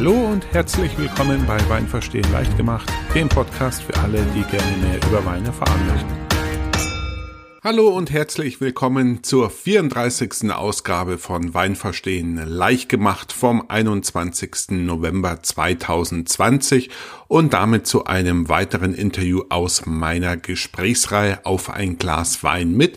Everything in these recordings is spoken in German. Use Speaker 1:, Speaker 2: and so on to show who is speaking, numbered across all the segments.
Speaker 1: Hallo und herzlich willkommen bei Wein verstehen leicht gemacht, dem Podcast für alle, die gerne mehr über Wein erfahren möchten. Hallo und herzlich willkommen zur 34. Ausgabe von Wein verstehen leicht gemacht vom 21. November 2020 und damit zu einem weiteren Interview aus meiner Gesprächsreihe auf ein Glas Wein mit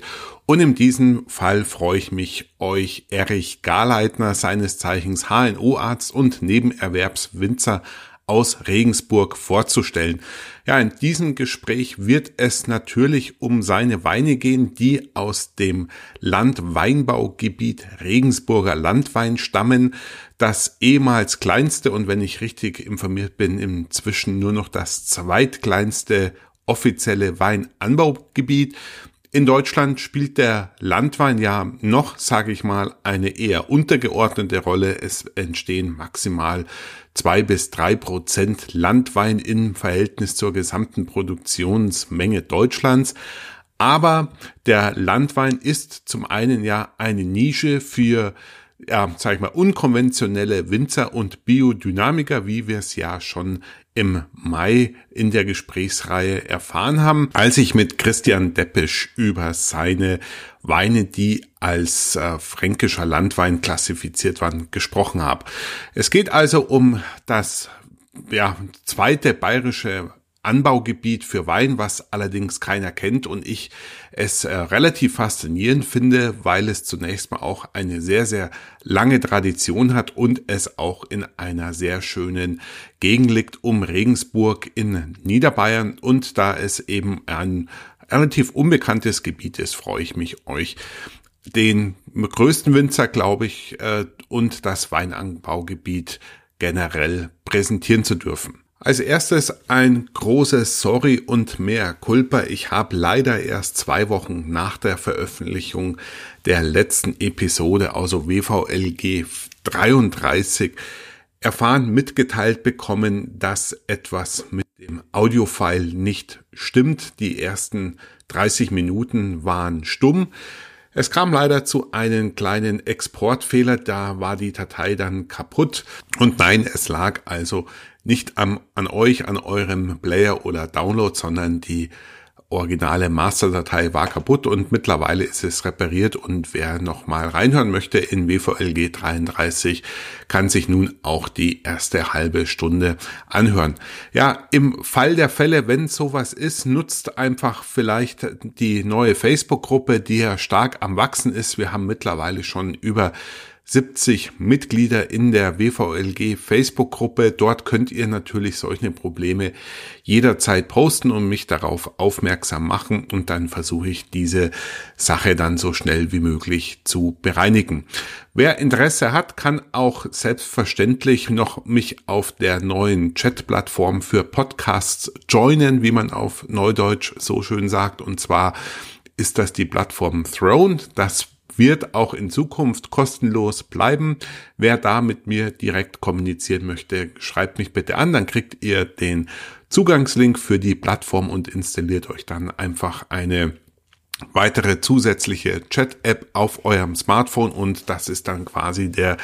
Speaker 1: und in diesem Fall freue ich mich, euch Erich Garleitner, seines Zeichens HNO-Arzt und Nebenerwerbswinzer aus Regensburg vorzustellen. Ja, in diesem Gespräch wird es natürlich um seine Weine gehen, die aus dem Landweinbaugebiet Regensburger Landwein stammen. Das ehemals kleinste und wenn ich richtig informiert bin, inzwischen nur noch das zweitkleinste offizielle Weinanbaugebiet. In Deutschland spielt der Landwein ja noch, sage ich mal, eine eher untergeordnete Rolle. Es entstehen maximal zwei bis drei Prozent Landwein im Verhältnis zur gesamten Produktionsmenge Deutschlands. Aber der Landwein ist zum einen ja eine Nische für ja, sag ich mal, unkonventionelle Winzer und Biodynamiker, wie wir es ja schon im Mai in der Gesprächsreihe erfahren haben, als ich mit Christian Deppisch über seine Weine, die als äh, fränkischer Landwein klassifiziert waren, gesprochen habe. Es geht also um das ja, zweite bayerische Anbaugebiet für Wein, was allerdings keiner kennt und ich es äh, relativ faszinierend finde, weil es zunächst mal auch eine sehr, sehr lange Tradition hat und es auch in einer sehr schönen Gegend liegt um Regensburg in Niederbayern und da es eben ein relativ unbekanntes Gebiet ist, freue ich mich euch den größten Winzer, glaube ich, äh, und das Weinanbaugebiet generell präsentieren zu dürfen. Als erstes ein großes Sorry und mehr Culpa. Ich habe leider erst zwei Wochen nach der Veröffentlichung der letzten Episode, also WVLG 33, erfahren, mitgeteilt bekommen, dass etwas mit dem Audiofile nicht stimmt. Die ersten 30 Minuten waren stumm. Es kam leider zu einem kleinen Exportfehler, da war die Datei dann kaputt. Und nein, es lag also nicht am, an euch, an eurem Player oder Download, sondern die originale Masterdatei war kaputt und mittlerweile ist es repariert und wer noch mal reinhören möchte in WVLG 33 kann sich nun auch die erste halbe Stunde anhören. Ja, im Fall der Fälle, wenn sowas ist, nutzt einfach vielleicht die neue Facebook-Gruppe, die ja stark am wachsen ist. Wir haben mittlerweile schon über 70 Mitglieder in der WVLG Facebook-Gruppe. Dort könnt ihr natürlich solche Probleme jederzeit posten und mich darauf aufmerksam machen und dann versuche ich diese Sache dann so schnell wie möglich zu bereinigen. Wer Interesse hat, kann auch selbstverständlich noch mich auf der neuen Chat-Plattform für Podcasts joinen, wie man auf Neudeutsch so schön sagt. Und zwar ist das die Plattform Throne. Das wird auch in Zukunft kostenlos bleiben. Wer da mit mir direkt kommunizieren möchte, schreibt mich bitte an, dann kriegt ihr den Zugangslink für die Plattform und installiert euch dann einfach eine weitere zusätzliche Chat-App auf eurem Smartphone und das ist dann quasi der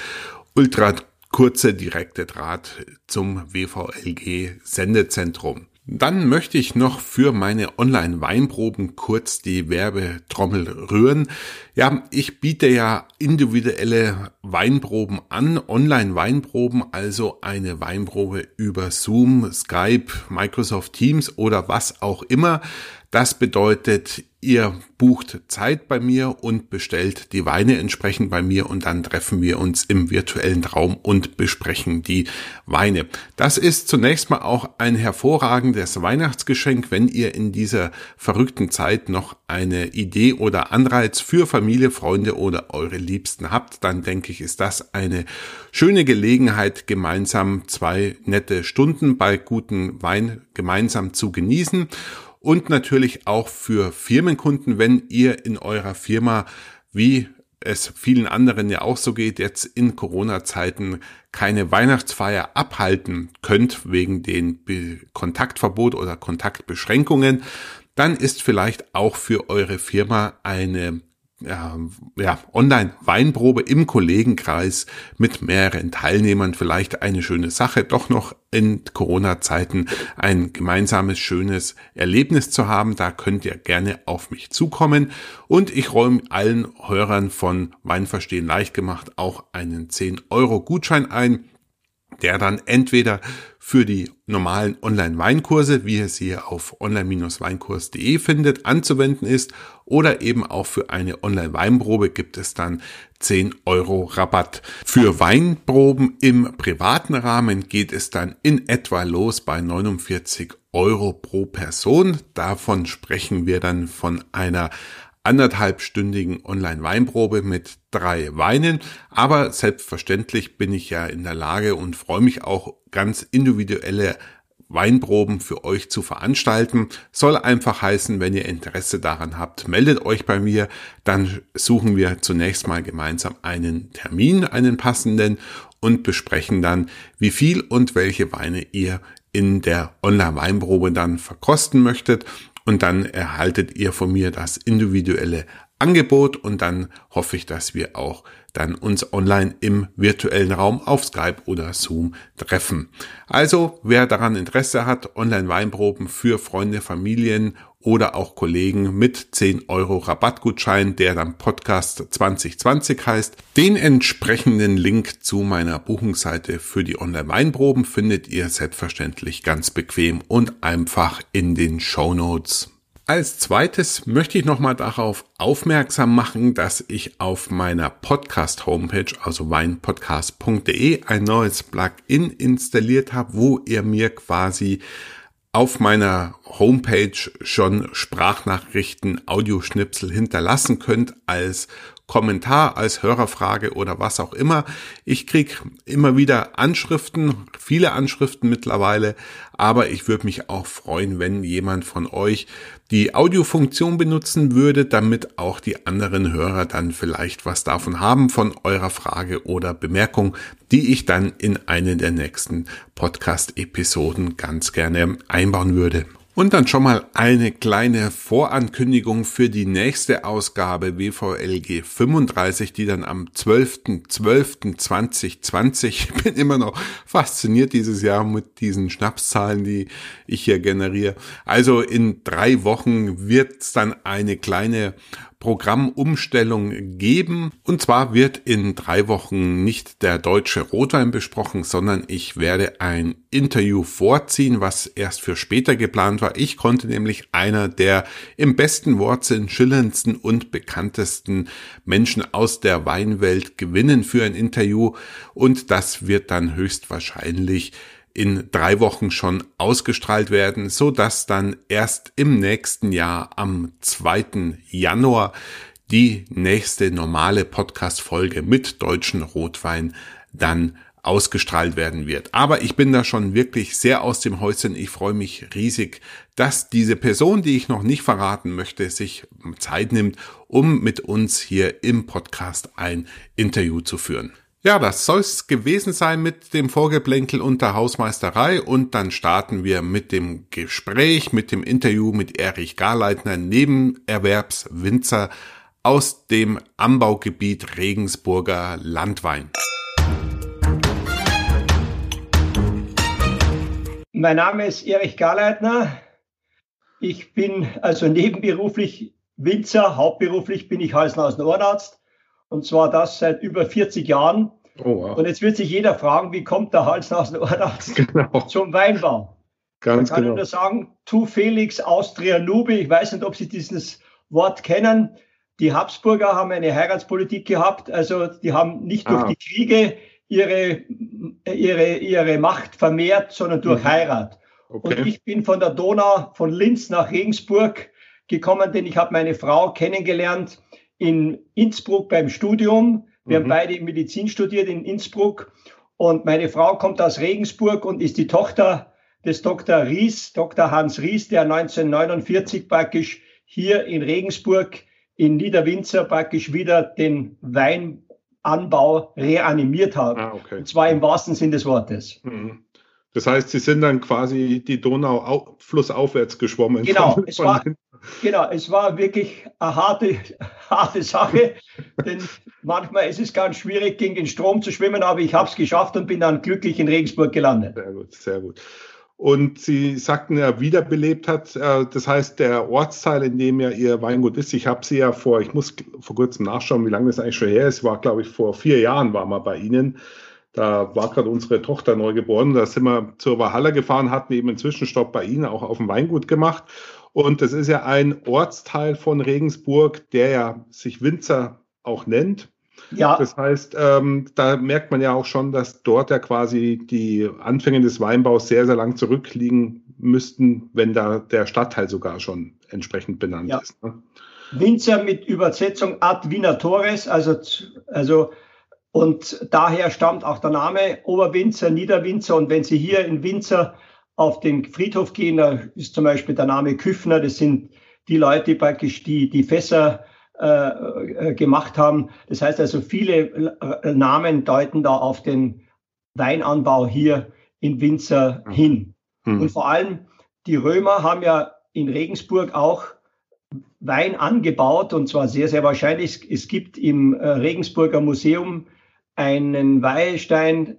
Speaker 1: ultra kurze direkte Draht zum WVLG Sendezentrum. Dann möchte ich noch für meine Online-Weinproben kurz die Werbetrommel rühren. Ja, ich biete ja individuelle Weinproben an, Online-Weinproben, also eine Weinprobe über Zoom, Skype, Microsoft Teams oder was auch immer. Das bedeutet, ihr bucht Zeit bei mir und bestellt die Weine entsprechend bei mir und dann treffen wir uns im virtuellen Raum und besprechen die Weine. Das ist zunächst mal auch ein hervorragendes Weihnachtsgeschenk, wenn ihr in dieser verrückten Zeit noch eine Idee oder Anreiz für Familie, Freunde oder eure Liebsten habt, dann denke ich, ist das eine schöne Gelegenheit, gemeinsam zwei nette Stunden bei guten Wein gemeinsam zu genießen und natürlich auch für Firmenkunden, wenn ihr in eurer Firma, wie es vielen anderen ja auch so geht, jetzt in Corona-Zeiten keine Weihnachtsfeier abhalten könnt wegen den Kontaktverbot oder Kontaktbeschränkungen, dann ist vielleicht auch für eure Firma eine ja, Online-Weinprobe im Kollegenkreis mit mehreren Teilnehmern vielleicht eine schöne Sache, doch noch in Corona-Zeiten ein gemeinsames schönes Erlebnis zu haben. Da könnt ihr gerne auf mich zukommen. Und ich räume allen Hörern von Weinverstehen leicht gemacht auch einen 10 Euro Gutschein ein der dann entweder für die normalen Online-Weinkurse, wie ihr sie auf online-weinkurs.de findet, anzuwenden ist oder eben auch für eine Online-Weinprobe gibt es dann 10 Euro Rabatt. Für Weinproben im privaten Rahmen geht es dann in etwa los bei 49 Euro pro Person. Davon sprechen wir dann von einer anderthalbstündigen Online-Weinprobe mit drei Weinen. Aber selbstverständlich bin ich ja in der Lage und freue mich auch ganz individuelle Weinproben für euch zu veranstalten. Soll einfach heißen, wenn ihr Interesse daran habt, meldet euch bei mir. Dann suchen wir zunächst mal gemeinsam einen Termin, einen passenden und besprechen dann, wie viel und welche Weine ihr in der Online-Weinprobe dann verkosten möchtet und dann erhaltet ihr von mir das individuelle Angebot und dann hoffe ich, dass wir auch dann uns online im virtuellen Raum auf Skype oder Zoom treffen. Also, wer daran Interesse hat, Online-Weinproben für Freunde, Familien oder auch Kollegen mit 10 Euro Rabattgutschein, der dann Podcast 2020 heißt. Den entsprechenden Link zu meiner Buchungsseite für die Online-Weinproben findet ihr selbstverständlich ganz bequem und einfach in den Show Notes. Als zweites möchte ich nochmal darauf aufmerksam machen, dass ich auf meiner Podcast-Homepage, also weinpodcast.de, ein neues Plugin installiert habe, wo ihr mir quasi auf meiner Homepage schon Sprachnachrichten, Audioschnipsel hinterlassen könnt als Kommentar, als Hörerfrage oder was auch immer. Ich krieg immer wieder Anschriften, viele Anschriften mittlerweile, aber ich würde mich auch freuen, wenn jemand von euch die Audiofunktion benutzen würde, damit auch die anderen Hörer dann vielleicht was davon haben von eurer Frage oder Bemerkung, die ich dann in eine der nächsten Podcast-Episoden ganz gerne einbauen würde. Und dann schon mal eine kleine Vorankündigung für die nächste Ausgabe WVLG 35, die dann am 12.12.2020, ich bin immer noch fasziniert dieses Jahr mit diesen Schnapszahlen, die ich hier generiere. Also in drei Wochen wird es dann eine kleine Programmumstellung geben. Und zwar wird in drei Wochen nicht der deutsche Rotwein besprochen, sondern ich werde ein Interview vorziehen, was erst für später geplant war. Ich konnte nämlich einer der im besten Wortsinn schillerndsten und bekanntesten Menschen aus der Weinwelt gewinnen für ein Interview und das wird dann höchstwahrscheinlich in drei Wochen schon ausgestrahlt werden, so dass dann erst im nächsten Jahr am 2. Januar die nächste normale Podcast-Folge mit deutschen Rotwein dann ausgestrahlt werden wird. Aber ich bin da schon wirklich sehr aus dem Häuschen. Ich freue mich riesig, dass diese Person, die ich noch nicht verraten möchte, sich Zeit nimmt, um mit uns hier im Podcast ein Interview zu führen. Ja, das soll's gewesen sein mit dem Vorgeplänkel und der Hausmeisterei und dann starten wir mit dem Gespräch, mit dem Interview mit Erich Garleitner, Nebenerwerbswinzer aus dem Anbaugebiet Regensburger Landwein.
Speaker 2: Mein Name ist Erich Garleitner. Ich bin also nebenberuflich Winzer, hauptberuflich bin ich Hals-Nasen-Ohrenarzt und zwar das seit über 40 Jahren. Oh, wow. Und jetzt wird sich jeder fragen, wie kommt der Hals-Nasen-Ohrenarzt genau. zum Weinbau? Ganz da kann genau. ich nur sagen, Tu Felix Austria Nube. Ich weiß nicht, ob Sie dieses Wort kennen. Die Habsburger haben eine Heiratspolitik gehabt. Also die haben nicht ah. durch die Kriege ihre, ihre, ihre Macht vermehrt, sondern durch mhm. Heirat. Okay. Und ich bin von der Donau, von Linz nach Regensburg gekommen, denn ich habe meine Frau kennengelernt in Innsbruck beim Studium. Wir mhm. haben beide Medizin studiert in Innsbruck. Und meine Frau kommt aus Regensburg und ist die Tochter des Dr. Ries, Dr. Hans Ries, der 1949 praktisch hier in Regensburg in Niederwinzer praktisch wieder den Weinanbau reanimiert hat. Ah, okay. Und zwar im wahrsten Sinn des Wortes.
Speaker 1: Mhm. Das heißt, Sie sind dann quasi die Donau flussaufwärts geschwommen.
Speaker 2: Genau, von, es, war, genau es war wirklich eine harte, harte Sache, denn manchmal ist es ganz schwierig, gegen den Strom zu schwimmen, aber ich habe es geschafft und bin dann glücklich in Regensburg gelandet.
Speaker 1: Sehr gut, sehr gut. Und Sie sagten ja, wiederbelebt hat, äh, das heißt, der Ortsteil, in dem ja Ihr Weingut ist, ich habe Sie ja vor, ich muss vor kurzem nachschauen, wie lange das eigentlich schon her ist, war, glaube ich, vor vier Jahren war mal bei Ihnen. Da war gerade unsere Tochter neu geboren. Da sind wir zur Valhalla gefahren, hatten eben einen Zwischenstopp bei Ihnen auch auf dem Weingut gemacht. Und das ist ja ein Ortsteil von Regensburg, der ja sich Winzer auch nennt. Ja. Das heißt, ähm, da merkt man ja auch schon, dass dort ja quasi die Anfänge des Weinbaus sehr, sehr lang zurückliegen müssten, wenn da der Stadtteil sogar schon entsprechend benannt ja. ist. Ne?
Speaker 2: Winzer mit Übersetzung ad Vinatores, also, also und daher stammt auch der Name Oberwinzer, Niederwinzer. Und wenn Sie hier in Winzer auf den Friedhof gehen, da ist zum Beispiel der Name Küffner, das sind die Leute praktisch, die die Fässer äh, äh, gemacht haben. Das heißt also, viele äh, Namen deuten da auf den Weinanbau hier in Winzer mhm. hin. Mhm. Und vor allem die Römer haben ja in Regensburg auch Wein angebaut und zwar sehr, sehr wahrscheinlich. Es gibt im Regensburger Museum einen Weihestein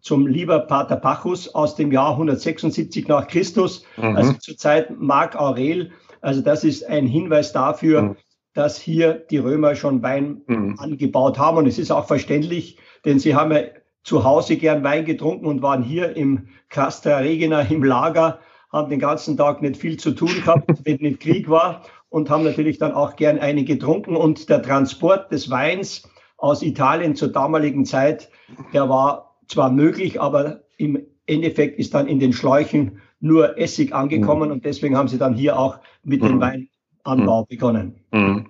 Speaker 2: zum lieber Pater Pachus aus dem Jahr 176 nach Christus, mhm. also zur Zeit Mark Aurel. Also das ist ein Hinweis dafür, mhm dass hier die Römer schon Wein mhm. angebaut haben. Und es ist auch verständlich, denn sie haben ja zu Hause gern Wein getrunken und waren hier im Castra Regina im Lager, haben den ganzen Tag nicht viel zu tun gehabt, wenn nicht Krieg war und haben natürlich dann auch gern einen getrunken. Und der Transport des Weins aus Italien zur damaligen Zeit, der war zwar möglich, aber im Endeffekt ist dann in den Schläuchen nur Essig angekommen mhm. und deswegen haben sie dann hier auch mit mhm. dem Wein Anbau mhm. begonnen. Mhm.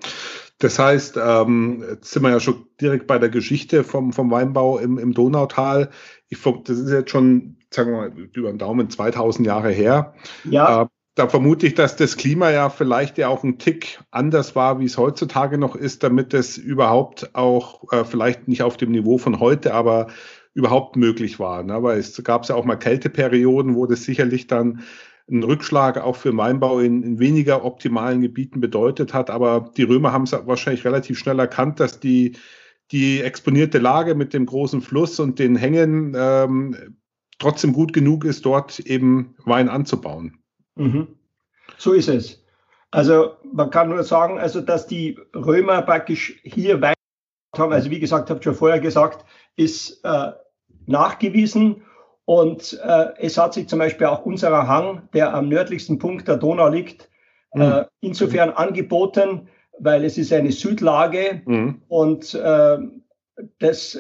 Speaker 1: Das heißt, ähm, jetzt sind wir ja schon direkt bei der Geschichte vom, vom Weinbau im, im Donautal. Ich, das ist jetzt schon, sagen wir mal, über den Daumen 2000 Jahre her. Ja. Äh, da vermute ich, dass das Klima ja vielleicht ja auch ein Tick anders war, wie es heutzutage noch ist, damit es überhaupt auch äh, vielleicht nicht auf dem Niveau von heute, aber überhaupt möglich war. Ne? Weil es gab ja auch mal Kälteperioden, wo das sicherlich dann einen Rückschlag auch für Weinbau in, in, weniger optimalen Gebieten bedeutet hat. Aber die Römer haben es wahrscheinlich relativ schnell erkannt, dass die, die exponierte Lage mit dem großen Fluss und den Hängen ähm, trotzdem gut genug ist, dort eben Wein anzubauen.
Speaker 2: Mhm. So ist es. Also man kann nur sagen, also dass die Römer praktisch hier Wein haben, also wie gesagt, habe ich schon vorher gesagt, ist äh, nachgewiesen und äh, es hat sich zum Beispiel auch unserer Hang, der am nördlichsten Punkt der Donau liegt, mhm. äh, insofern angeboten, weil es ist eine Südlage mhm. und äh, das,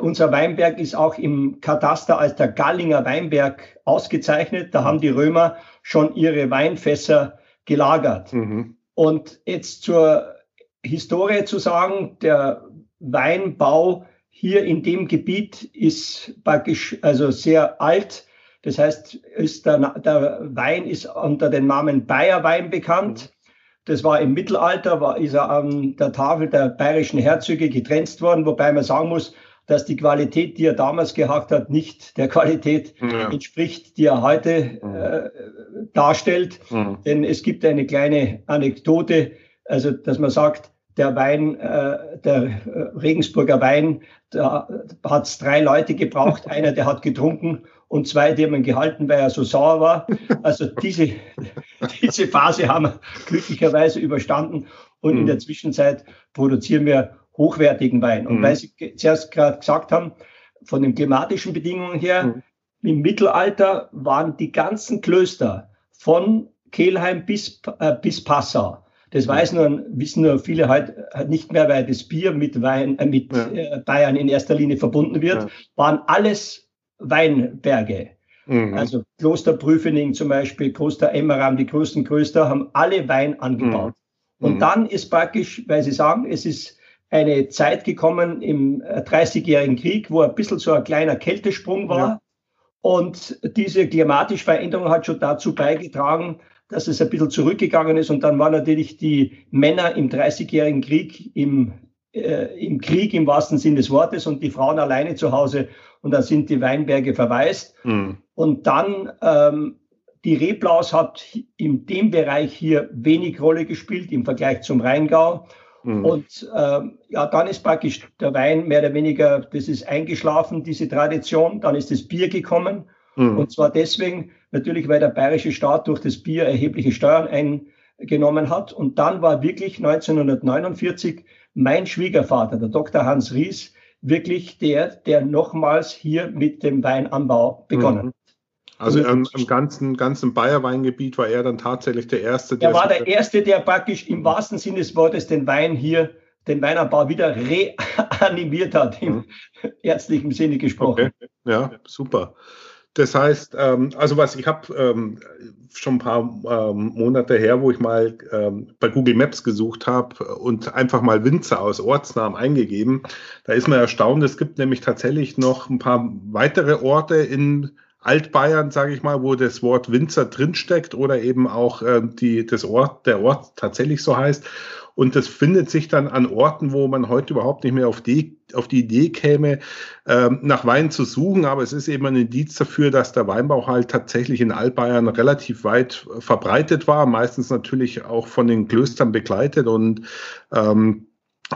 Speaker 2: unser Weinberg ist auch im Kataster als der Gallinger Weinberg ausgezeichnet. Da haben die Römer schon ihre Weinfässer gelagert. Mhm. Und jetzt zur Historie zu sagen, der Weinbau hier in dem Gebiet ist praktisch also sehr alt. Das heißt, ist der, der Wein ist unter dem Namen Bayerwein bekannt. Das war im Mittelalter, war, ist er an der Tafel der bayerischen Herzöge getrennt worden, wobei man sagen muss, dass die Qualität, die er damals gehabt hat, nicht der Qualität ja. entspricht, die er heute mhm. äh, darstellt. Mhm. Denn es gibt eine kleine Anekdote, also dass man sagt, der Wein, äh, der äh, Regensburger Wein, da hat es drei Leute gebraucht. Einer, der hat getrunken und zwei, die haben ihn gehalten, weil er so sauer war. Also diese, diese Phase haben wir glücklicherweise überstanden und mhm. in der. Zwischenzeit produzieren wir hochwertigen Wein. Und mhm. weil Sie zuerst gerade gesagt haben, von den klimatischen Bedingungen her, mhm. im Mittelalter waren die ganzen Klöster von Kelheim bis, äh, bis Passau das weiß nur, wissen nur viele heute nicht mehr, weil das Bier mit Wein, äh, mit ja. Äh, Bayern in erster Linie verbunden wird, ja. waren alles Weinberge. Mhm. Also Kloster Prüfening zum Beispiel, Kloster Emmeram, die größten Klöster haben alle Wein angebaut. Mhm. Und mhm. dann ist praktisch, weil Sie sagen, es ist eine Zeit gekommen im 30-jährigen äh, Krieg, wo ein bisschen so ein kleiner Kältesprung war. Ja. Und diese klimatische Veränderung hat schon dazu beigetragen, dass es ein bisschen zurückgegangen ist. Und dann waren natürlich die Männer im Dreißigjährigen Krieg im, äh, im Krieg im wahrsten Sinn des Wortes und die Frauen alleine zu Hause. Und dann sind die Weinberge verwaist. Mhm. Und dann ähm, die Reblaus hat in dem Bereich hier wenig Rolle gespielt im Vergleich zum Rheingau. Mhm. Und ähm, ja, dann ist praktisch der Wein mehr oder weniger, das ist eingeschlafen, diese Tradition. Dann ist das Bier gekommen. Mhm. Und zwar deswegen, natürlich, weil der bayerische Staat durch das Bier erhebliche Steuern eingenommen hat. Und dann war wirklich 1949 mein Schwiegervater, der Dr. Hans Ries, wirklich der, der nochmals hier mit dem Weinanbau begonnen mhm. hat.
Speaker 1: Also im, im, ganzen, ganzen Bayerweingebiet war er dann tatsächlich der Erste.
Speaker 2: Der er war der Erste, der praktisch im wahrsten Sinne des Wortes den Wein hier, den Weinanbau wieder reanimiert hat, im mhm. ärztlichen Sinne gesprochen.
Speaker 1: Okay. Ja, super. Das heißt, ähm, also was ich habe ähm, schon ein paar ähm, Monate her, wo ich mal ähm, bei Google Maps gesucht habe und einfach mal Winzer aus Ortsnamen eingegeben, da ist man erstaunt. Es gibt nämlich tatsächlich noch ein paar weitere Orte in Altbayern, sage ich mal, wo das Wort Winzer drinsteckt oder eben auch äh, die, das Ort, der Ort tatsächlich so heißt. Und das findet sich dann an Orten, wo man heute überhaupt nicht mehr auf die, auf die Idee käme, ähm, nach Wein zu suchen. Aber es ist eben ein Indiz dafür, dass der Weinbau halt tatsächlich in Altbayern relativ weit verbreitet war, meistens natürlich auch von den Klöstern begleitet und ähm,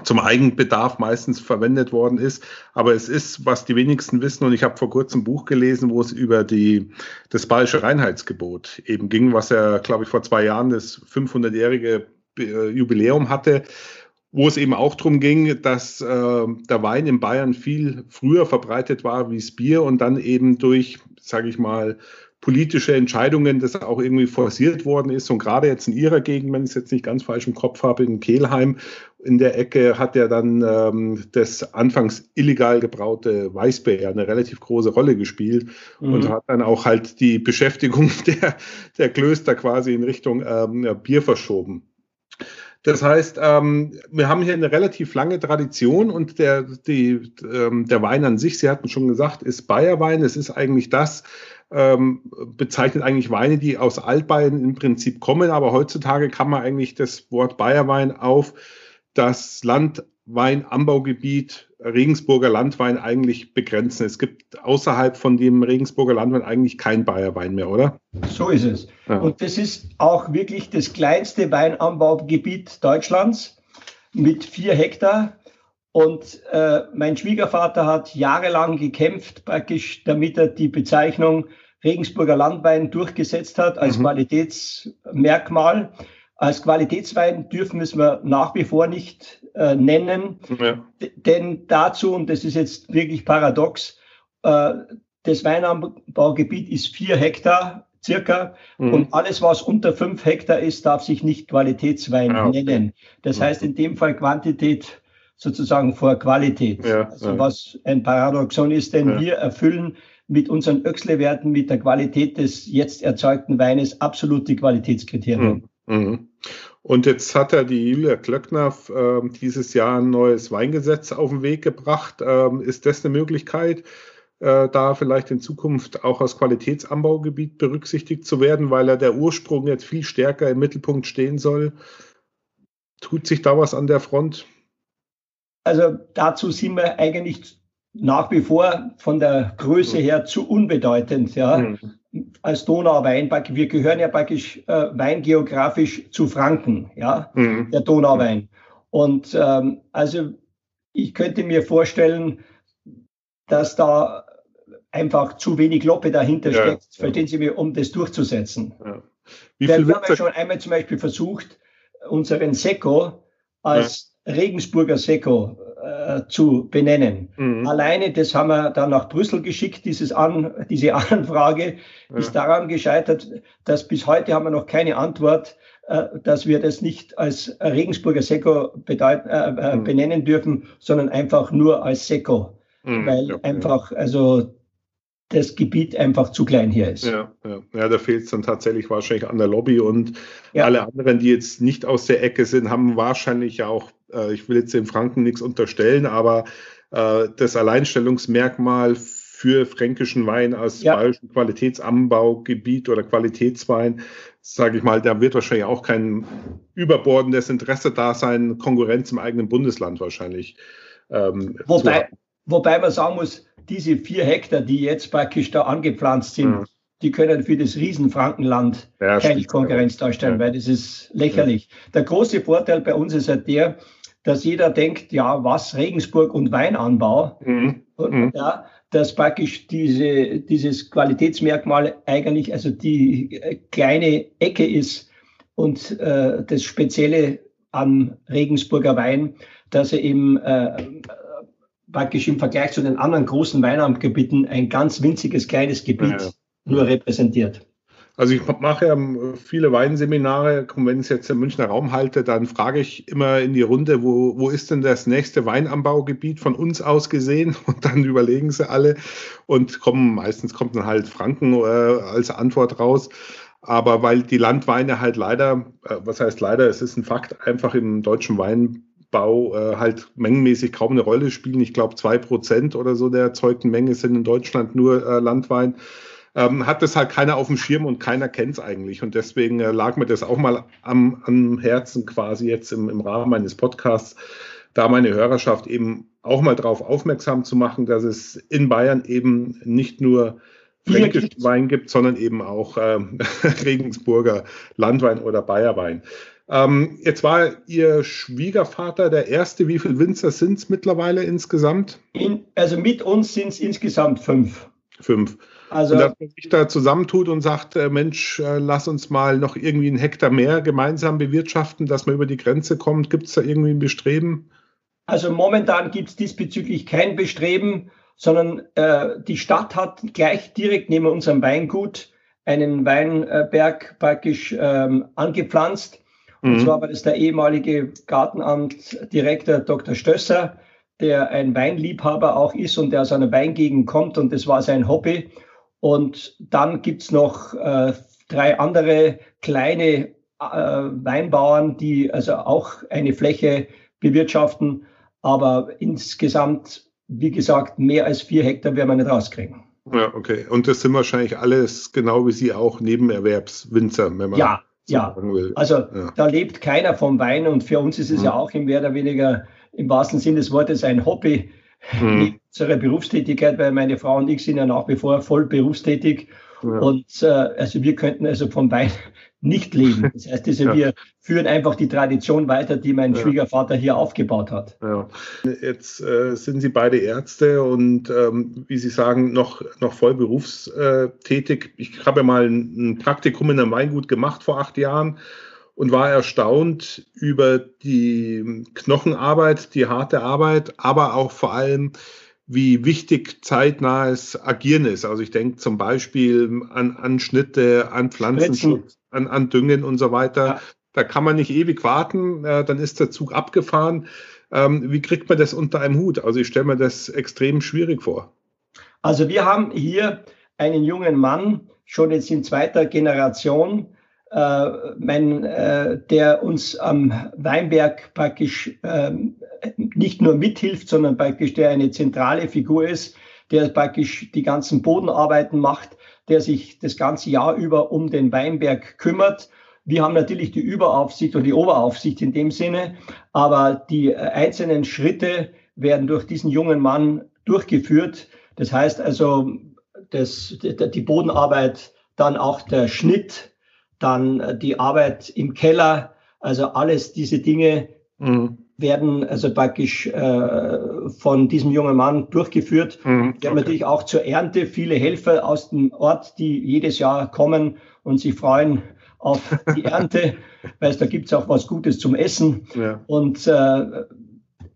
Speaker 1: zum Eigenbedarf meistens verwendet worden ist. Aber es ist, was die wenigsten wissen, und ich habe vor kurzem ein Buch gelesen, wo es über die, das bayerische Reinheitsgebot eben ging, was ja, glaube ich, vor zwei Jahren das 500-jährige äh, Jubiläum hatte, wo es eben auch darum ging, dass äh, der Wein in Bayern viel früher verbreitet war wie das Bier und dann eben durch, sage ich mal, politische Entscheidungen, das auch irgendwie forciert worden ist. Und gerade jetzt in Ihrer Gegend, wenn ich es jetzt nicht ganz falsch im Kopf habe, in Kehlheim, in der Ecke hat ja dann ähm, das anfangs illegal gebraute Weißbier eine relativ große Rolle gespielt mhm. und hat dann auch halt die Beschäftigung der, der Klöster quasi in Richtung ähm, Bier verschoben. Das heißt, ähm, wir haben hier eine relativ lange Tradition und der, die, ähm, der Wein an sich, Sie hatten schon gesagt, ist Bayerwein. Es ist eigentlich das, ähm, bezeichnet eigentlich Weine, die aus Altbayern im Prinzip kommen, aber heutzutage kann man eigentlich das Wort Bayerwein auf das Land Weinanbaugebiet Regensburger Landwein eigentlich begrenzen. Es gibt außerhalb von dem Regensburger Landwein eigentlich kein Bayerwein mehr, oder?
Speaker 2: So ist es. Ja. Und das ist auch wirklich das kleinste Weinanbaugebiet Deutschlands mit vier Hektar. Und äh, mein Schwiegervater hat jahrelang gekämpft, praktisch, damit er die Bezeichnung Regensburger Landwein durchgesetzt hat als mhm. Qualitätsmerkmal. Als Qualitätswein dürfen wir es nach wie vor nicht äh, nennen, ja. denn dazu, und das ist jetzt wirklich paradox, äh, das Weinanbaugebiet ist vier Hektar circa mhm. und alles, was unter fünf Hektar ist, darf sich nicht Qualitätswein ja, okay. nennen. Das heißt in dem Fall Quantität sozusagen vor Qualität. Ja, also was ein Paradoxon ist, denn wir erfüllen mit unseren Öxle-Werten, mit der Qualität des jetzt erzeugten Weines absolute Qualitätskriterien.
Speaker 1: Mhm. Mhm. Und jetzt hat er die Julia Klöckner äh, dieses Jahr ein neues Weingesetz auf den Weg gebracht. Ähm, ist das eine Möglichkeit, äh, da vielleicht in Zukunft auch als Qualitätsanbaugebiet berücksichtigt zu werden, weil er der Ursprung jetzt viel stärker im Mittelpunkt stehen soll? Tut sich da was an der Front?
Speaker 2: Also dazu sind wir eigentlich nach wie vor von der Größe her zu unbedeutend. Ja. Mhm. Als Donauwein, wir gehören ja praktisch äh, weingeografisch zu Franken, ja, mhm. der Donauwein. Und ähm, also ich könnte mir vorstellen, dass da einfach zu wenig Loppe dahinter ja, steckt, ja. verstehen Sie mir, um das durchzusetzen. Ja. Wie viel wir haben ja schon einmal zum Beispiel versucht, unseren Sekko als Regensburger Sekko äh, zu benennen. Mhm. Alleine, das haben wir dann nach Brüssel geschickt, dieses An, diese Anfrage ja. ist daran gescheitert, dass bis heute haben wir noch keine Antwort, äh, dass wir das nicht als Regensburger Sekko bedeuten, äh, äh, mhm. benennen dürfen, sondern einfach nur als Sekko. Mhm. Weil ja, einfach, also das Gebiet einfach zu klein hier ist.
Speaker 1: Ja, ja. ja da fehlt es dann tatsächlich wahrscheinlich an der Lobby und ja. alle anderen, die jetzt nicht aus der Ecke sind, haben wahrscheinlich ja auch, ich will jetzt den Franken nichts unterstellen, aber äh, das Alleinstellungsmerkmal für fränkischen Wein als ja. bayerischen Qualitätsanbaugebiet oder Qualitätswein, sage ich mal, da wird wahrscheinlich auch kein überbordendes Interesse da sein, Konkurrenz im eigenen Bundesland wahrscheinlich.
Speaker 2: Ähm, wobei, wobei man sagen muss, diese vier Hektar, die jetzt praktisch da angepflanzt sind, mhm. die können für das Riesenfrankenland ja, keine Konkurrenz darstellen, ja. weil das ist lächerlich. Der große Vorteil bei uns ist halt der, dass jeder denkt, ja, was Regensburg und Weinanbau. Mhm. Und, mhm. ja, dass praktisch diese, dieses Qualitätsmerkmal eigentlich also die äh, kleine Ecke ist und äh, das Spezielle am Regensburger Wein, dass er eben äh, praktisch im Vergleich zu den anderen großen Weinamtgebieten ein ganz winziges kleines Gebiet ja. nur repräsentiert.
Speaker 1: Also ich mache ja viele Weinseminare, wenn ich es jetzt im Münchner Raum halte, dann frage ich immer in die Runde, wo, wo ist denn das nächste Weinanbaugebiet von uns aus gesehen? Und dann überlegen sie alle und kommen, meistens kommt dann halt Franken äh, als Antwort raus. Aber weil die Landweine halt leider, äh, was heißt leider, es ist ein Fakt, einfach im deutschen Weinbau äh, halt mengenmäßig kaum eine Rolle spielen. Ich glaube, zwei Prozent oder so der erzeugten Menge sind in Deutschland nur äh, Landwein ähm, hat das halt keiner auf dem Schirm und keiner kennt es eigentlich. Und deswegen äh, lag mir das auch mal am, am Herzen quasi jetzt im, im Rahmen meines Podcasts, da meine Hörerschaft eben auch mal darauf aufmerksam zu machen, dass es in Bayern eben nicht nur fränkischen Wein gibt, sondern eben auch äh, Regensburger Landwein oder Bayerwein. Ähm, jetzt war Ihr Schwiegervater der erste. Wie viele Winzer sind es mittlerweile insgesamt?
Speaker 2: In, also mit uns sind es insgesamt fünf.
Speaker 1: Fünf. Also, und dass man sich da zusammentut und sagt, äh, Mensch, äh, lass uns mal noch irgendwie einen Hektar mehr gemeinsam bewirtschaften, dass man über die Grenze kommt. Gibt es da irgendwie ein Bestreben?
Speaker 2: Also momentan gibt es diesbezüglich kein Bestreben, sondern äh, die Stadt hat gleich direkt neben unserem Weingut einen Weinberg praktisch ähm, angepflanzt. Und mhm. zwar war das der ehemalige Gartenamtdirektor Dr. Stösser, der ein Weinliebhaber auch ist und der aus einer Weingegend kommt und das war sein Hobby. Und dann gibt's noch äh, drei andere kleine äh, Weinbauern, die also auch eine Fläche bewirtschaften. Aber insgesamt, wie gesagt, mehr als vier Hektar werden wir nicht rauskriegen.
Speaker 1: Ja, okay. Und das sind wahrscheinlich alles, genau wie Sie auch, Nebenerwerbswinzer,
Speaker 2: wenn man ja, so ja. will. Also ja. da lebt keiner vom Wein und für uns ist es mhm. ja auch im mehr oder weniger im wahrsten Sinne des Wortes ein Hobby mhm. unsere Berufstätigkeit, weil meine Frau und ich sind ja nach wie vor voll berufstätig. Ja. Und äh, also wir könnten also vom Wein nicht leben. Das heißt, also ja. wir führen einfach die Tradition weiter, die mein ja. Schwiegervater hier aufgebaut hat.
Speaker 1: Ja. Jetzt äh, sind Sie beide Ärzte und ähm, wie Sie sagen, noch, noch voll berufstätig. Ich habe ja mal ein Praktikum in einem Weingut gemacht vor acht Jahren und war erstaunt über die Knochenarbeit, die harte Arbeit, aber auch vor allem, wie wichtig zeitnahes Agieren ist. Also ich denke zum Beispiel an, an Schnitte, an Pflanzenschutz, an, an Düngen und so weiter. Ja. Da kann man nicht ewig warten, äh, dann ist der Zug abgefahren. Ähm, wie kriegt man das unter einem Hut? Also ich stelle mir das extrem schwierig vor.
Speaker 2: Also wir haben hier einen jungen Mann, schon jetzt in zweiter Generation, äh, mein, äh, der uns am Weinberg praktisch ähm, nicht nur mithilft, sondern praktisch der eine zentrale Figur ist, der praktisch die ganzen Bodenarbeiten macht, der sich das ganze Jahr über um den Weinberg kümmert. Wir haben natürlich die Überaufsicht oder die Oberaufsicht in dem Sinne, aber die äh, einzelnen Schritte werden durch diesen jungen Mann durchgeführt. Das heißt also, das, die Bodenarbeit, dann auch der Schnitt, dann äh, die Arbeit im Keller, also alles diese Dinge mhm. werden also praktisch äh, von diesem jungen Mann durchgeführt. Mhm. Wir haben natürlich auch zur Ernte viele Helfer aus dem Ort, die jedes Jahr kommen und sich freuen auf die Ernte, weil da gibt es auch was Gutes zum Essen. Ja. Und äh,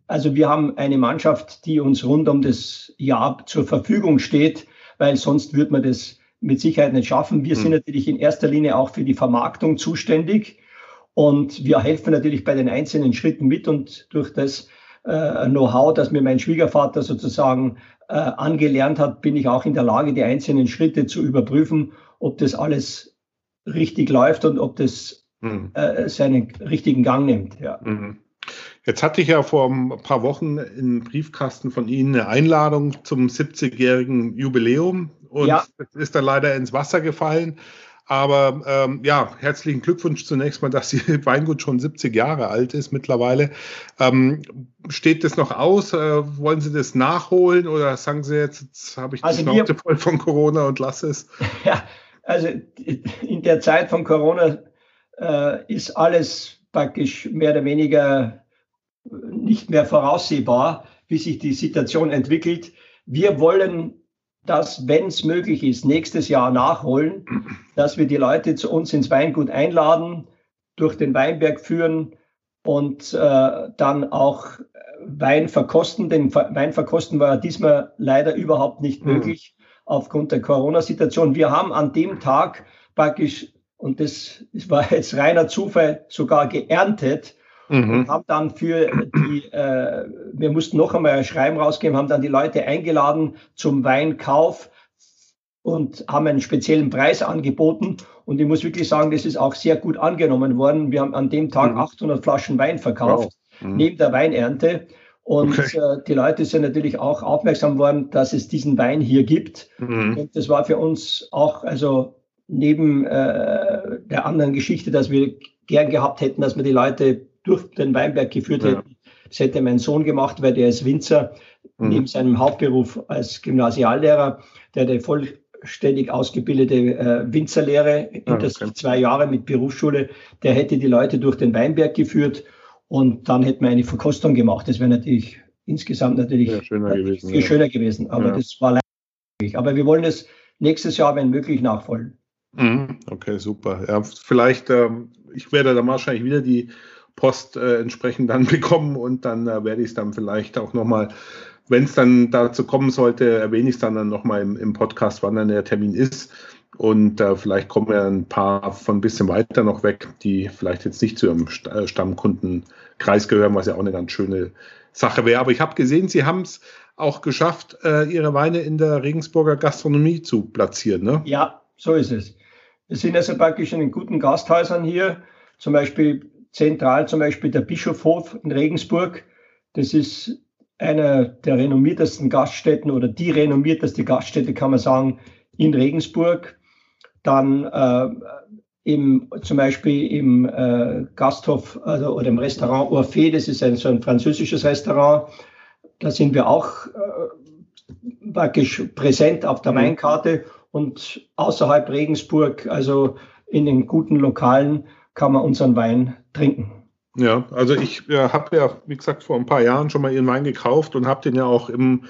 Speaker 2: also wir haben eine Mannschaft, die uns rund um das Jahr zur Verfügung steht, weil sonst würde man das mit Sicherheit nicht schaffen. Wir mhm. sind natürlich in erster Linie auch für die Vermarktung zuständig und wir helfen natürlich bei den einzelnen Schritten mit und durch das äh, Know-how, das mir mein Schwiegervater sozusagen äh, angelernt hat, bin ich auch in der Lage, die einzelnen Schritte zu überprüfen, ob das alles richtig läuft und ob das mhm. äh, seinen richtigen Gang nimmt. Ja. Mhm.
Speaker 1: Jetzt hatte ich ja vor ein paar Wochen im Briefkasten von Ihnen eine Einladung zum 70-jährigen Jubiläum und ja. ist dann leider ins Wasser gefallen. Aber ähm, ja, herzlichen Glückwunsch zunächst mal, dass Ihr Weingut schon 70 Jahre alt ist mittlerweile. Ähm, steht das noch aus? Äh, wollen Sie das nachholen oder sagen Sie jetzt, jetzt habe ich also die Schnauze voll von Corona und lasse es?
Speaker 2: Ja, also in der Zeit von Corona äh, ist alles praktisch mehr oder weniger nicht mehr voraussehbar, wie sich die Situation entwickelt. Wir wollen das, wenn es möglich ist, nächstes Jahr nachholen, dass wir die Leute zu uns ins Weingut einladen, durch den Weinberg führen und äh, dann auch Wein verkosten. Den Wein verkosten war diesmal leider überhaupt nicht mhm. möglich aufgrund der Corona-Situation. Wir haben an dem Tag praktisch, und das war jetzt reiner Zufall, sogar geerntet mhm. und haben dann für die, äh, wir mussten noch einmal ein Schreiben rausgeben, haben dann die Leute eingeladen zum Weinkauf und haben einen speziellen Preis angeboten. Und ich muss wirklich sagen, das ist auch sehr gut angenommen worden. Wir haben an dem Tag mhm. 800 Flaschen Wein verkauft, wow. mhm. neben der Weinernte. Und okay. äh, die Leute sind natürlich auch aufmerksam worden, dass es diesen Wein hier gibt. Mhm. Und das war für uns auch, also neben äh, der anderen Geschichte, dass wir gern gehabt hätten, dass wir die Leute durch den Weinberg geführt ja. hätten. Das hätte mein Sohn gemacht, weil der ist Winzer, mhm. neben seinem Hauptberuf als Gymnasiallehrer, der der vollständig ausgebildete äh, Winzerlehre, hinter okay. zwei Jahre mit Berufsschule, der hätte die Leute durch den Weinberg geführt und dann hätten wir eine Verkostung gemacht. Das wäre natürlich insgesamt natürlich ja, schöner gewesen, viel ja. schöner gewesen. Aber ja. das war leider nicht. Aber wir wollen es nächstes Jahr, wenn möglich, nachholen.
Speaker 1: Mhm. Okay, super. Ja, vielleicht, ähm, ich werde dann wahrscheinlich wieder die Post äh, entsprechend dann bekommen und dann äh, werde ich es dann vielleicht auch nochmal, wenn es dann dazu kommen sollte, erwähne ich es dann, dann nochmal im, im Podcast, wann dann der Termin ist. Und äh, vielleicht kommen ja ein paar von ein bisschen weiter noch weg, die vielleicht jetzt nicht zu ihrem äh, Stammkundenkreis gehören, was ja auch eine ganz schöne Sache wäre. Aber ich habe gesehen, Sie haben es auch geschafft, äh, Ihre Weine in der Regensburger Gastronomie zu platzieren. Ne?
Speaker 2: Ja, so ist es. Wir sind also praktisch in den guten Gasthäusern hier, zum Beispiel zentral, zum Beispiel der Bischofhof in Regensburg. Das ist einer der renommiertesten Gaststätten oder die renommierteste Gaststätte, kann man sagen, in Regensburg dann äh, im, zum Beispiel im äh, Gasthof also, oder im Restaurant Orphée, das ist ein, so ein französisches Restaurant, da sind wir auch äh, praktisch präsent auf der Weinkarte mhm. und außerhalb Regensburg, also in den guten Lokalen, kann man unseren Wein trinken.
Speaker 1: Ja, also ich äh, habe ja, wie gesagt, vor ein paar Jahren schon mal Ihren Wein gekauft und habe den ja auch im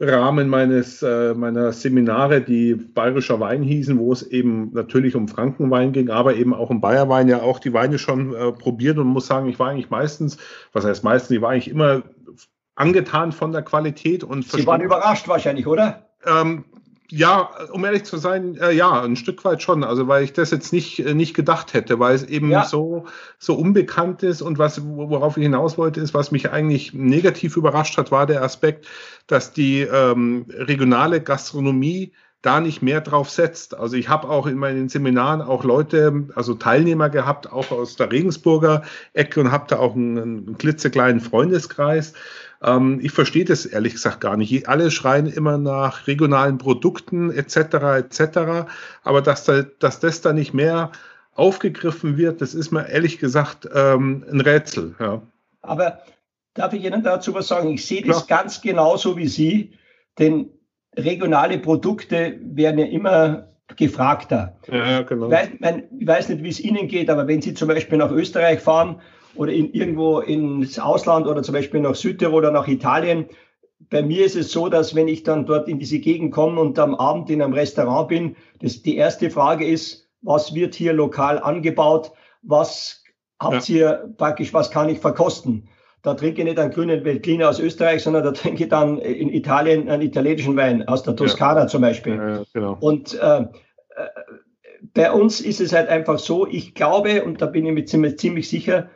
Speaker 1: Rahmen meines, äh, meiner Seminare, die Bayerischer Wein hießen, wo es eben natürlich um Frankenwein ging, aber eben auch um Bayerwein, ja auch die Weine schon äh, probiert und muss sagen, ich war eigentlich meistens, was heißt meistens, ich war eigentlich immer angetan von der Qualität und
Speaker 2: Sie waren überrascht wahrscheinlich, oder?
Speaker 1: Ähm, ja, um ehrlich zu sein, äh, ja, ein Stück weit schon. Also weil ich das jetzt nicht, äh, nicht gedacht hätte, weil es eben ja. so, so unbekannt ist und was, worauf ich hinaus wollte, ist, was mich eigentlich negativ überrascht hat, war der Aspekt, dass die ähm, regionale Gastronomie da nicht mehr drauf setzt. Also ich habe auch in meinen Seminaren auch Leute, also Teilnehmer gehabt, auch aus der Regensburger Ecke und habe da auch einen, einen klitzekleinen Freundeskreis. Ähm, ich verstehe das ehrlich gesagt gar nicht. Alle schreien immer nach regionalen Produkten etc. etc. Aber dass, da, dass das da nicht mehr aufgegriffen wird, das ist mir ehrlich gesagt ähm, ein Rätsel. Ja.
Speaker 2: Aber darf ich Ihnen dazu was sagen? Ich sehe das Klar. ganz genauso wie Sie, denn regionale Produkte werden ja immer gefragter. Ja, genau. Ich weiß, ich weiß nicht, wie es Ihnen geht, aber wenn Sie zum Beispiel nach Österreich fahren oder in, irgendwo ins Ausland oder zum Beispiel nach Südtirol oder nach Italien. Bei mir ist es so, dass wenn ich dann dort in diese Gegend komme und am Abend in einem Restaurant bin, das, die erste Frage ist, was wird hier lokal angebaut? Was habt ja. ihr praktisch, was kann ich verkosten? Da trinke ich nicht einen grünen Veltliner aus Österreich, sondern da trinke ich dann in Italien einen italienischen Wein, aus der Toskana ja. zum Beispiel. Ja, genau. Und äh, äh, bei uns ist es halt einfach so, ich glaube, und da bin ich mir ziemlich, ziemlich sicher,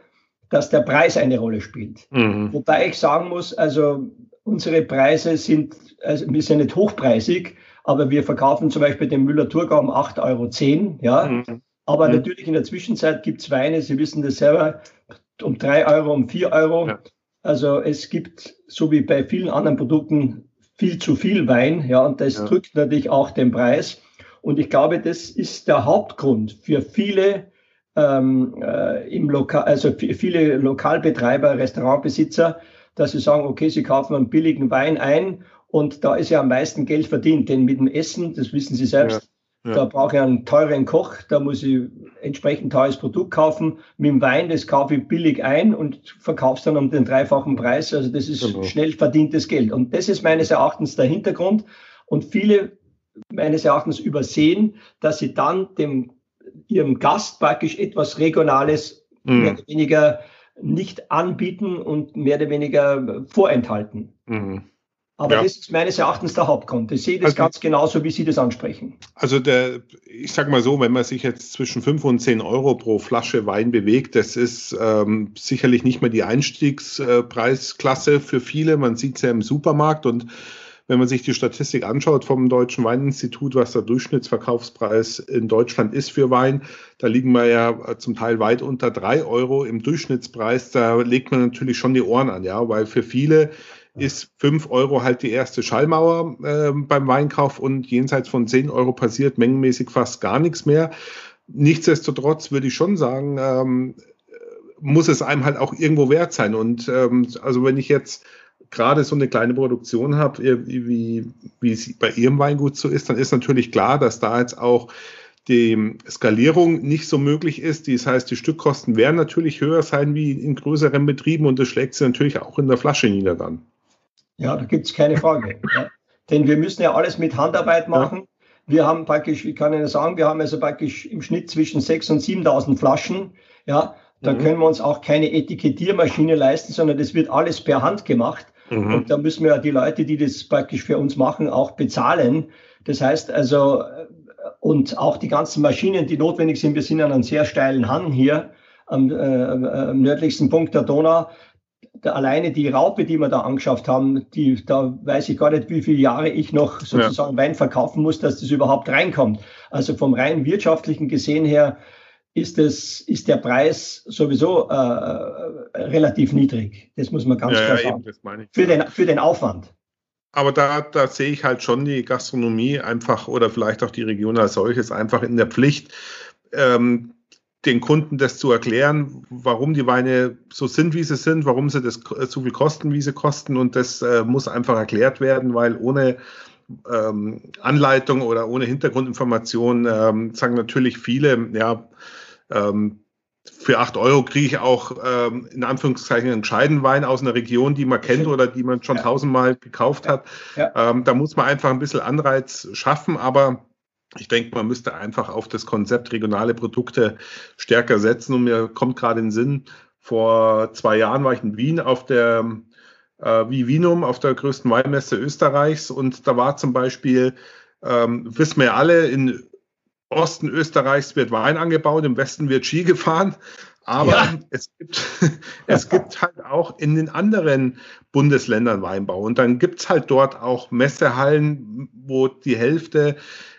Speaker 2: dass der Preis eine Rolle spielt. Mhm. Wobei ich sagen muss, also unsere Preise sind, also wir sind nicht hochpreisig, aber wir verkaufen zum Beispiel den Müller-Thurgau um 8,10 Euro, ja. Mhm. Aber mhm. natürlich in der Zwischenzeit gibt es Weine, Sie wissen das selber, um 3 Euro, um 4 Euro. Ja. Also es gibt, so wie bei vielen anderen Produkten, viel zu viel Wein, ja, und das ja. drückt natürlich auch den Preis. Und ich glaube, das ist der Hauptgrund für viele ähm, äh, im Lokal, also viele Lokalbetreiber, Restaurantbesitzer, dass sie sagen, okay, sie kaufen einen billigen Wein ein und da ist ja am meisten Geld verdient, denn mit dem Essen, das wissen Sie selbst, Ja. Da brauche ich einen teuren Koch, da muss ich entsprechend teures Produkt kaufen. Mit dem Wein, das kaufe ich billig ein und verkaufe es dann um den dreifachen Preis. Also das ist genau. schnell verdientes Geld. Und das ist meines Erachtens der Hintergrund. Und viele meines Erachtens übersehen, dass sie dann dem ihrem Gast praktisch etwas Regionales mhm. mehr oder weniger nicht anbieten und mehr oder weniger vorenthalten. Mhm. Aber ja. das ist meines Erachtens der Hauptgrund. Ich sehe das also, ganz genauso, wie Sie das ansprechen.
Speaker 1: Also der, ich sage mal so, wenn man sich jetzt zwischen 5 und 10 Euro pro Flasche Wein bewegt, das ist ähm, sicherlich nicht mehr die Einstiegspreisklasse für viele. Man sieht es ja im Supermarkt und wenn man sich die Statistik anschaut vom Deutschen Weininstitut, was der Durchschnittsverkaufspreis in Deutschland ist für Wein, da liegen wir ja zum Teil weit unter drei Euro im Durchschnittspreis. Da legt man natürlich schon die Ohren an, ja, weil für viele ist 5 Euro halt die erste Schallmauer äh, beim Weinkauf und jenseits von 10 Euro passiert mengenmäßig fast gar nichts mehr. Nichtsdestotrotz würde ich schon sagen, ähm, muss es einem halt auch irgendwo wert sein. Und ähm, also wenn ich jetzt gerade so eine kleine Produktion habe, wie, wie es bei Ihrem Weingut so ist, dann ist natürlich klar, dass da jetzt auch die Skalierung nicht so möglich ist. Das heißt, die Stückkosten werden natürlich höher sein wie in größeren Betrieben und das schlägt sich natürlich auch in der Flasche nieder dann.
Speaker 2: Ja, da gibt es keine Frage. ja. Denn wir müssen ja alles mit Handarbeit machen. Ja. Wir haben praktisch, ich kann Ihnen sagen, wir haben also praktisch im Schnitt zwischen 6.000 und 7.000 Flaschen. Ja, da mhm. können wir uns auch keine Etikettiermaschine leisten, sondern das wird alles per Hand gemacht. Mhm. Und da müssen wir ja die Leute, die das praktisch für uns machen, auch bezahlen. Das heißt also, und auch die ganzen Maschinen, die notwendig sind, wir sind an einem sehr steilen Hang hier am, äh, am nördlichsten Punkt der Donau. Da alleine die Raupe, die wir da angeschafft haben, die, da weiß ich gar nicht, wie viele Jahre ich noch sozusagen ja. Wein verkaufen muss, dass das überhaupt reinkommt. Also vom rein wirtschaftlichen gesehen her ist, es, ist der Preis sowieso äh, relativ niedrig. Das muss man ganz ja, klar sagen. Eben, für, den, für den Aufwand.
Speaker 1: Aber da, da sehe ich halt schon die Gastronomie einfach oder vielleicht auch die Region als solches einfach in der Pflicht, ähm, den Kunden das zu erklären, warum die Weine so sind, wie sie sind, warum sie das so viel kosten, wie sie kosten. Und das äh, muss einfach erklärt werden, weil ohne ähm, Anleitung oder ohne Hintergrundinformation ähm, sagen natürlich viele, ja, ähm, für 8 Euro kriege ich auch ähm, in Anführungszeichen einen Scheidenwein aus einer Region, die man kennt oder die man schon ja. tausendmal gekauft hat. Ja. Ähm, da muss man einfach ein bisschen Anreiz schaffen, aber ich denke, man müsste einfach auf das Konzept regionale Produkte stärker setzen. Und mir kommt gerade in den Sinn, vor zwei Jahren war ich in Wien auf der äh, Vinum, auf der größten Weinmesse Österreichs. Und da war zum Beispiel, ähm, wissen wir alle, in Osten Österreichs wird Wein angebaut, im Westen wird Ski gefahren. Aber ja. es, gibt, es gibt halt auch in den anderen Bundesländern Weinbau. Und dann gibt es halt dort auch Messehallen, wo die Hälfte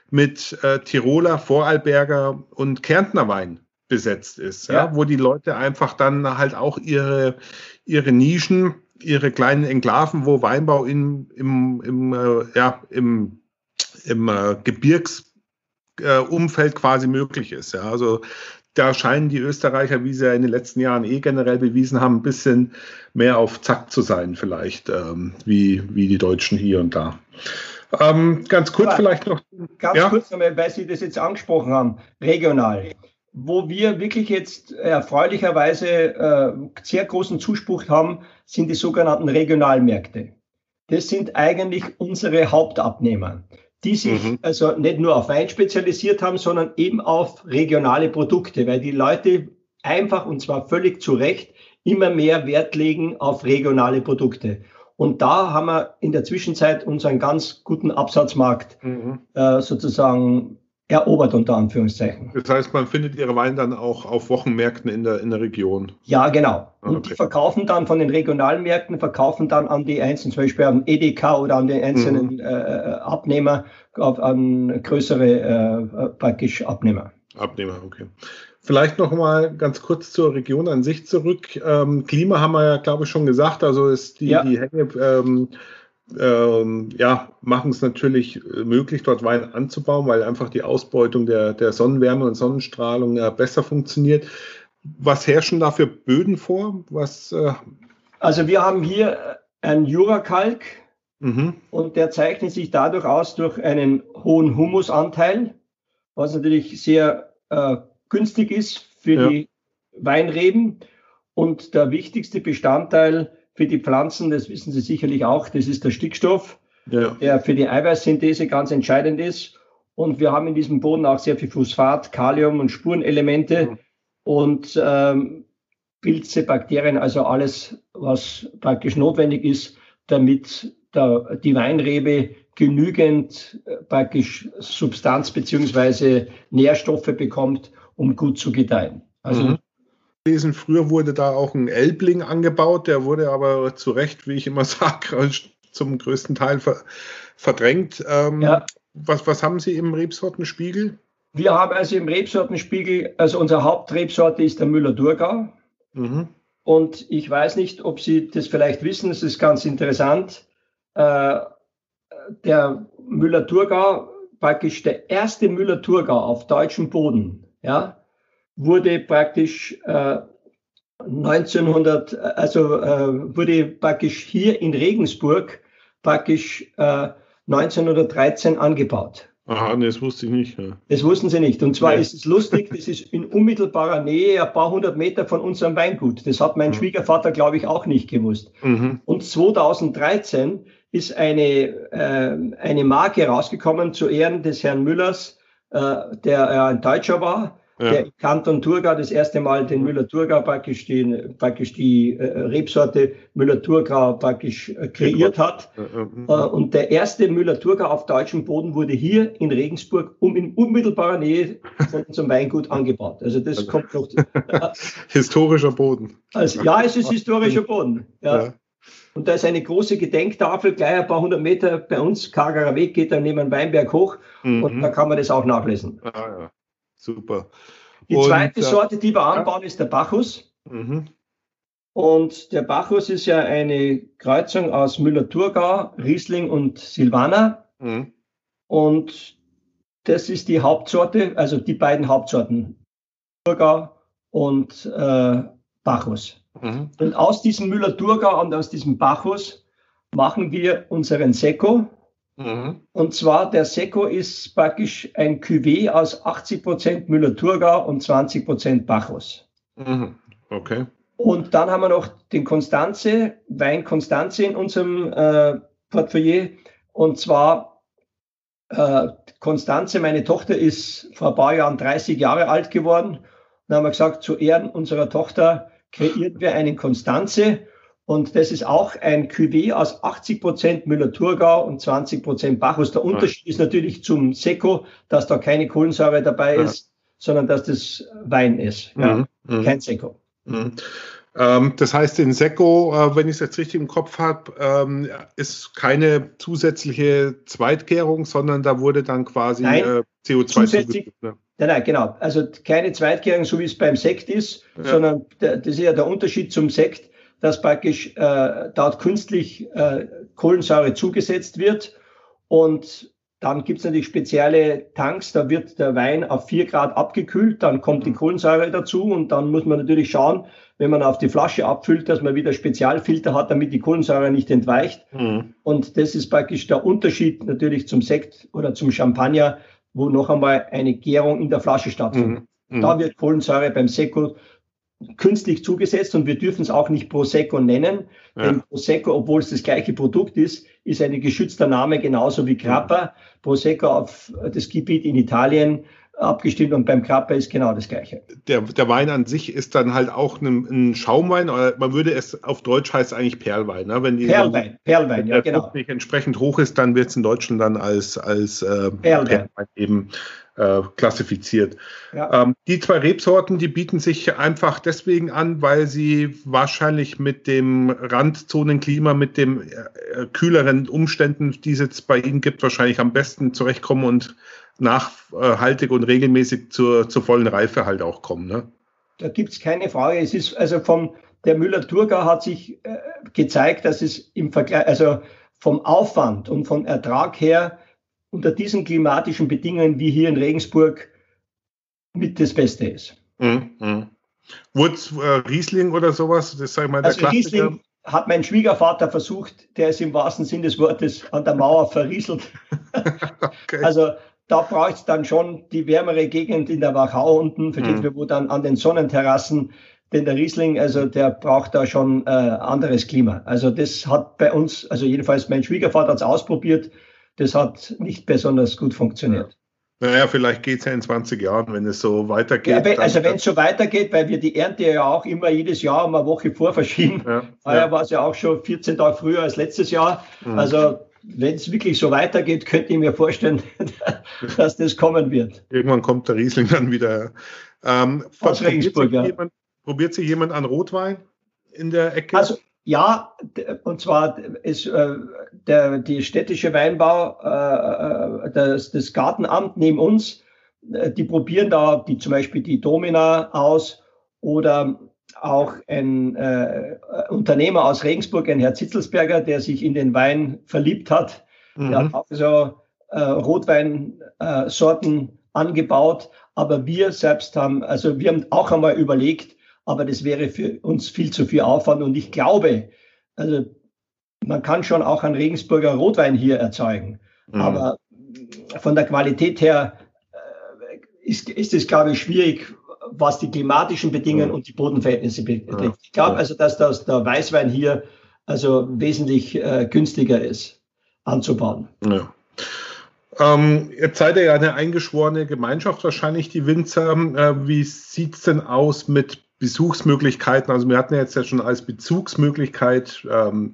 Speaker 1: mit äh, Tiroler, Vorarlberger und Kärntner Wein besetzt ist, ja. ja. wo die Leute einfach dann halt auch ihre, ihre Nischen, ihre kleinen Enklaven, wo Weinbau in, im, im, äh, ja, im, im äh, Gebirgs äh, Umfeld quasi möglich ist. Ja. Also da scheinen die Österreicher, wie sie ja in den letzten Jahren eh generell bewiesen haben, ein bisschen mehr auf Zack zu sein, vielleicht, ähm, wie, wie die Deutschen hier und da. Ähm, ganz kurz Aber vielleicht noch.
Speaker 2: Ganz ja? kurz nochmal, weil Sie das jetzt angesprochen haben, regional. Wo wir wirklich jetzt erfreulicherweise äh, sehr großen Zuspruch haben, sind die sogenannten Regionalmärkte. Das sind eigentlich unsere Hauptabnehmer die sich mhm. also nicht nur auf Wein spezialisiert haben, sondern eben auf regionale Produkte, weil die Leute einfach und zwar völlig zu Recht immer mehr Wert legen auf regionale Produkte. Und da haben wir in der Zwischenzeit unseren ganz guten Absatzmarkt mhm. äh, sozusagen erobert, unter Anführungszeichen.
Speaker 1: Das heißt, man findet ihre Weine dann auch auf Wochenmärkten in der, in der Region?
Speaker 2: Ja, genau. Ah, und okay. die verkaufen dann von den Regionalmärkten, verkaufen dann an die einzelnen, zum Beispiel an EDK oder an den einzelnen mhm. äh, Abnehmer, an größere äh, praktisch Abnehmer.
Speaker 1: Abnehmer, okay. Vielleicht noch mal ganz kurz zur Region an sich zurück. Ähm, Klima haben wir ja, glaube ich, schon gesagt. Also ist die, ja. die Hänge ähm, ähm, ja, machen es natürlich äh, möglich, dort Wein anzubauen, weil einfach die Ausbeutung der, der Sonnenwärme und Sonnenstrahlung ja besser funktioniert. Was herrschen da für Böden vor? Was, äh
Speaker 2: also wir haben hier einen Jurakalk mhm. und der zeichnet sich dadurch aus durch einen hohen Humusanteil was natürlich sehr äh, günstig ist für ja. die Weinreben. Und der wichtigste Bestandteil für die Pflanzen, das wissen Sie sicherlich auch, das ist der Stickstoff, ja. der für die Eiweißsynthese ganz entscheidend ist. Und wir haben in diesem Boden auch sehr viel Phosphat, Kalium und Spurenelemente mhm. und ähm, Pilze, Bakterien, also alles, was praktisch notwendig ist, damit der, die Weinrebe genügend äh, praktisch Substanz beziehungsweise Nährstoffe bekommt, um gut zu gedeihen.
Speaker 1: Also mhm. Lesen, früher wurde da auch ein Elbling angebaut, der wurde aber zu Recht, wie ich immer sage, zum größten Teil ver verdrängt. Ähm, ja. was, was haben Sie im Rebsortenspiegel?
Speaker 2: Wir haben also im Rebsortenspiegel, also unsere Hauptrebsorte ist der Müller-Thurgau. Mhm. Und ich weiß nicht, ob Sie das vielleicht wissen, es ist ganz interessant. Äh, der Müller-Thurgau, praktisch der erste Müller-Thurgau auf deutschem Boden, ja, wurde praktisch äh, 1900, also äh, wurde praktisch hier in Regensburg praktisch äh, 1913 angebaut.
Speaker 1: Aha, das wusste ich nicht. Ja.
Speaker 2: Das wussten sie nicht. Und zwar ja. ist es lustig, das ist in unmittelbarer Nähe, ein paar hundert Meter von unserem Weingut. Das hat mein mhm. Schwiegervater, glaube ich, auch nicht gewusst. Mhm. Und 2013 ist eine, äh, eine Marke rausgekommen zu Ehren des Herrn Müllers, äh, der äh, ein Deutscher war, ja. der Kanton Thurgau das erste Mal den Müller-Thurgau praktisch, den, praktisch die äh, Rebsorte Müller-Thurgau praktisch äh, kreiert hat. Äh, und der erste Müller-Thurgau auf deutschem Boden wurde hier in Regensburg um in unmittelbarer Nähe zum Weingut angebaut. Also das also, kommt noch.
Speaker 1: historischer Boden.
Speaker 2: Also, ja, es ist historischer Boden. Ja. ja. Und da ist eine große Gedenktafel, gleich ein paar hundert Meter bei uns, Kargerer Weg geht dann neben Weinberg hoch mhm. und da kann man das auch nachlesen. Ah,
Speaker 1: ja. Super.
Speaker 2: Die und, zweite äh, Sorte, die wir anbauen, ist der Bacchus. Mhm. Und der Bacchus ist ja eine Kreuzung aus Müller-Thurgau, Riesling und Silvaner. Mhm. Und das ist die Hauptsorte, also die beiden Hauptsorten, Thurgau und äh, Bacchus. Mhm. Und aus diesem Müller-Thurgau und aus diesem Bacchus machen wir unseren Sekko. Mhm. Und zwar der Sekko ist praktisch ein Cuvée aus 80 Prozent Müller-Thurgau und 20 Prozent Bacchus.
Speaker 1: Mhm. Okay.
Speaker 2: Und dann haben wir noch den Konstanze, Wein Konstanze in unserem äh, Portfolio. Und zwar äh, Konstanze, meine Tochter ist vor ein paar Jahren 30 Jahre alt geworden. Dann haben wir gesagt, zu Ehren unserer Tochter kreieren wir einen Konstanze. Und das ist auch ein Cuvée aus 80 Prozent Müller-Thurgau und 20 Prozent Bacchus. Der Unterschied ja. ist natürlich zum Seco, dass da keine Kohlensäure dabei ja. ist, sondern dass das Wein ist. Ja. Mhm. Kein Seco.
Speaker 1: Mhm. Ähm, das heißt, in Seco, äh, wenn ich es jetzt richtig im Kopf habe, ähm, ist keine zusätzliche Zweitgärung, sondern da wurde dann quasi
Speaker 2: äh, CO2 zusätzlich, ne? Nein, nein, genau. Also keine Zweitgärung, so wie es beim Sekt ist, sondern das ist ja der Unterschied zum Sekt dass praktisch äh, dort künstlich äh, Kohlensäure zugesetzt wird. Und dann gibt es natürlich spezielle Tanks, da wird der Wein auf vier Grad abgekühlt, dann kommt die mhm. Kohlensäure dazu und dann muss man natürlich schauen, wenn man auf die Flasche abfüllt, dass man wieder Spezialfilter hat, damit die Kohlensäure nicht entweicht. Mhm. Und das ist praktisch der Unterschied natürlich zum Sekt oder zum Champagner, wo noch einmal eine Gärung in der Flasche stattfindet. Mhm. Da wird Kohlensäure beim Sekko künstlich zugesetzt und wir dürfen es auch nicht Prosecco nennen, ja. denn Prosecco, obwohl es das gleiche Produkt ist, ist ein geschützter Name genauso wie Grappa. Prosecco auf das Gebiet in Italien abgestimmt und beim Grappa ist genau das gleiche.
Speaker 1: Der, der Wein an sich ist dann halt auch ein, ein Schaumwein, oder man würde es auf Deutsch heißt eigentlich Perlwein. Ne? Wenn die,
Speaker 2: Perlwein, Perlwein, wenn
Speaker 1: ja genau. nicht entsprechend hoch ist, dann wird es in Deutschland dann als, als äh, Perlwein. Perlwein eben äh, klassifiziert. Ja. Ähm, die zwei Rebsorten, die bieten sich einfach deswegen an, weil sie wahrscheinlich mit dem Randzonenklima, mit den äh, kühleren Umständen, die es jetzt bei Ihnen gibt, wahrscheinlich am besten zurechtkommen und nachhaltig und regelmäßig zur, zur vollen Reife halt auch kommen. Ne?
Speaker 2: Da gibt es keine Frage. Es ist also vom der Müller-Thurgau hat sich äh, gezeigt, dass es im Vergleich, also vom Aufwand und vom Ertrag her unter diesen klimatischen Bedingungen wie hier in Regensburg mit das Beste ist. Mhm.
Speaker 1: mhm. Wurz, äh, Riesling oder sowas, das ich mal, der
Speaker 2: also Riesling hat mein Schwiegervater versucht, der ist im wahrsten Sinn des Wortes an der Mauer verrieselt. okay. Also da braucht es dann schon die wärmere Gegend in der Wachau unten, verstehen mhm. wo dann an den Sonnenterrassen, denn der Riesling, also der braucht da schon äh, anderes Klima. Also das hat bei uns, also jedenfalls mein Schwiegervater hat es ausprobiert, das hat nicht besonders gut funktioniert.
Speaker 1: Naja, vielleicht geht es ja in 20 Jahren, wenn es so weitergeht.
Speaker 2: Ja, also wenn es so weitergeht, weil wir die Ernte ja auch immer jedes Jahr um eine Woche vor verschieben. Ja, Heuer ja. war es ja auch schon 14 Tage früher als letztes Jahr. Mhm. Also wenn es wirklich so weitergeht, könnte ich mir vorstellen, dass das kommen wird.
Speaker 1: Irgendwann kommt der Riesling dann wieder.
Speaker 2: Ähm, Aus Regensburg,
Speaker 1: ja. Jemand, probiert sich jemand an Rotwein in der Ecke?
Speaker 2: Also ja, und zwar ist äh, der die städtische Weinbau, äh, äh, das, das Gartenamt neben uns, äh, die probieren da die zum Beispiel die Domina aus oder auch ein äh, Unternehmer aus Regensburg, ein Herr Zitzelsberger, der sich in den Wein verliebt hat. Mhm. Der hat auch so äh, Rotweinsorten äh, angebaut. Aber wir selbst haben, also wir haben auch einmal überlegt, aber das wäre für uns viel zu viel Aufwand. Und ich glaube, also man kann schon auch einen Regensburger Rotwein hier erzeugen. Mhm. Aber von der Qualität her äh, ist, ist es, glaube ich, schwierig, was die klimatischen Bedingungen mhm. und die Bodenverhältnisse betrifft. Ja. Ich glaube also, dass das, der Weißwein hier also wesentlich äh, günstiger ist anzubauen.
Speaker 1: Ja. Ähm, jetzt seid ihr ja eine eingeschworene Gemeinschaft, wahrscheinlich die Winzer. Äh, wie sieht es denn aus mit Besuchsmöglichkeiten? Also wir hatten ja jetzt ja schon als Bezugsmöglichkeit ähm,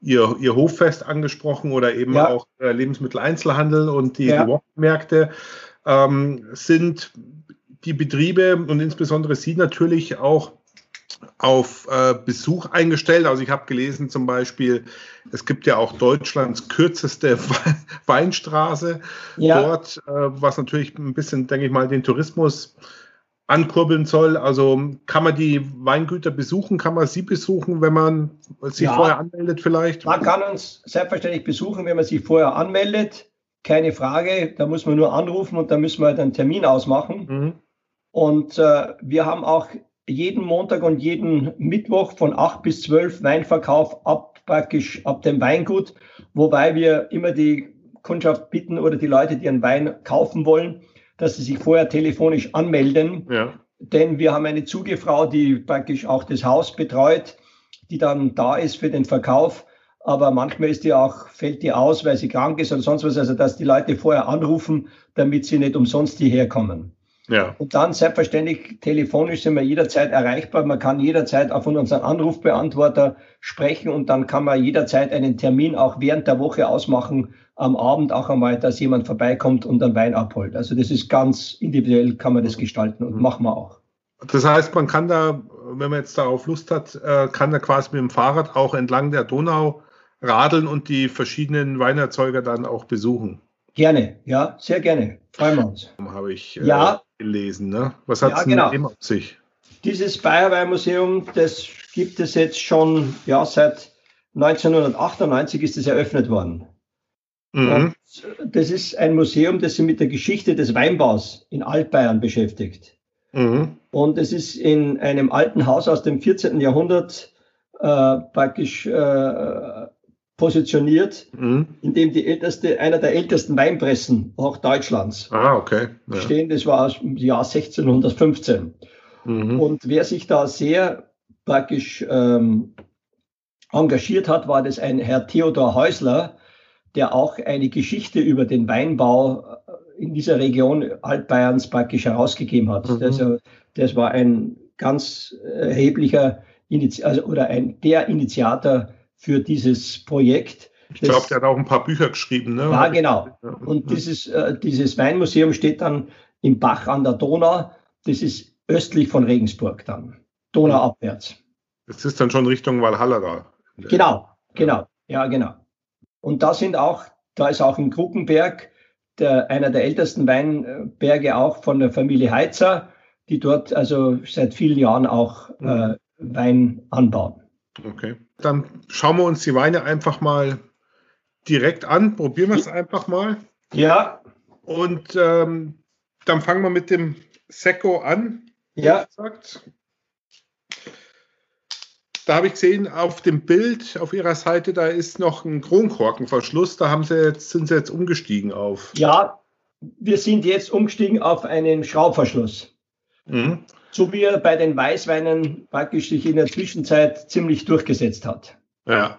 Speaker 1: ihr, ihr Hoffest angesprochen oder eben ja. auch äh, Lebensmitteleinzelhandel und die, ja. Wochenmärkte. Ähm, sind die Betriebe und insbesondere Sie natürlich auch auf äh, Besuch eingestellt. Also ich habe gelesen zum Beispiel, es gibt ja auch Deutschlands kürzeste Weinstraße ja. dort, äh, was natürlich ein bisschen, denke ich mal, den Tourismus ankurbeln soll. Also kann man die Weingüter besuchen? Kann man sie besuchen, wenn man sich ja, vorher anmeldet vielleicht?
Speaker 2: Man kann uns selbstverständlich besuchen, wenn man sich vorher anmeldet. Keine Frage. Da muss man nur anrufen und dann müssen wir halt einen Termin ausmachen. Mhm. Und äh, wir haben auch jeden Montag und jeden Mittwoch von 8 bis 12 Weinverkauf ab praktisch ab dem Weingut, wobei wir immer die Kundschaft bitten oder die Leute, die einen Wein kaufen wollen, dass sie sich vorher telefonisch anmelden. Ja. Denn wir haben eine Zugefrau, die praktisch auch das Haus betreut, die dann da ist für den Verkauf. Aber manchmal ist die auch, fällt die aus, weil sie krank ist oder sonst was. Also, dass die Leute vorher anrufen, damit sie nicht umsonst hierher kommen. Ja. Und dann selbstverständlich telefonisch sind wir jederzeit erreichbar. Man kann jederzeit auf unseren Anrufbeantworter sprechen und dann kann man jederzeit einen Termin auch während der Woche ausmachen, am Abend auch einmal, dass jemand vorbeikommt und einen Wein abholt. Also das ist ganz individuell, kann man das gestalten und mhm. machen wir auch.
Speaker 1: Das heißt, man kann da, wenn man jetzt darauf Lust hat, äh, kann da quasi mit dem Fahrrad auch entlang der Donau radeln und die verschiedenen Weinerzeuger dann auch besuchen.
Speaker 2: Gerne, ja, sehr gerne. Freuen wir uns.
Speaker 1: Habe ich äh, ja. gelesen. Ne? Was hat es ja, genau. mit auf sich?
Speaker 2: Dieses Bayerwein-Museum, das gibt es jetzt schon, ja, seit 1998 ist es eröffnet worden. Mhm. das ist ein Museum, das sich mit der Geschichte des Weinbaus in Altbayern beschäftigt. Mhm. Und es ist in einem alten Haus aus dem 14. Jahrhundert äh, praktisch äh, positioniert, mhm. in dem die älteste, einer der ältesten Weinpressen auch Deutschlands
Speaker 1: ah, okay.
Speaker 2: ja. stehen. Das war aus dem Jahr 1615. Mhm. Und wer sich da sehr praktisch ähm, engagiert hat, war das ein Herr Theodor Häusler, der auch eine Geschichte über den Weinbau äh, in dieser Region Altbayerns praktisch herausgegeben hat. Mhm. Also, das war ein ganz erheblicher Initi also, oder ein der Initiator für dieses Projekt.
Speaker 1: Ich glaube, der hat auch ein paar Bücher geschrieben. Ne?
Speaker 2: Ja, genau. Und dieses, äh, dieses Weinmuseum steht dann im Bach an der Donau. Das ist östlich von Regensburg dann, Donauabwärts.
Speaker 1: Das ist dann schon Richtung Walhalla da.
Speaker 2: Genau, genau, ja, genau. Und da sind auch, da ist auch in Kruckenberg der, einer der ältesten Weinberge auch von der Familie Heizer, die dort also seit vielen Jahren auch äh, Wein anbauen.
Speaker 1: Okay. Dann schauen wir uns die Weine einfach mal direkt an. Probieren wir es einfach mal.
Speaker 2: Ja.
Speaker 1: Und ähm, dann fangen wir mit dem Secco an.
Speaker 2: Ja.
Speaker 1: Da habe ich gesehen, auf dem Bild auf Ihrer Seite, da ist noch ein Kronkorkenverschluss. Da haben Sie jetzt, sind Sie jetzt umgestiegen auf.
Speaker 2: Ja, wir sind jetzt umgestiegen auf einen Schraubverschluss. Mhm. So wie er bei den Weißweinen praktisch sich in der Zwischenzeit ziemlich durchgesetzt hat.
Speaker 1: Ja.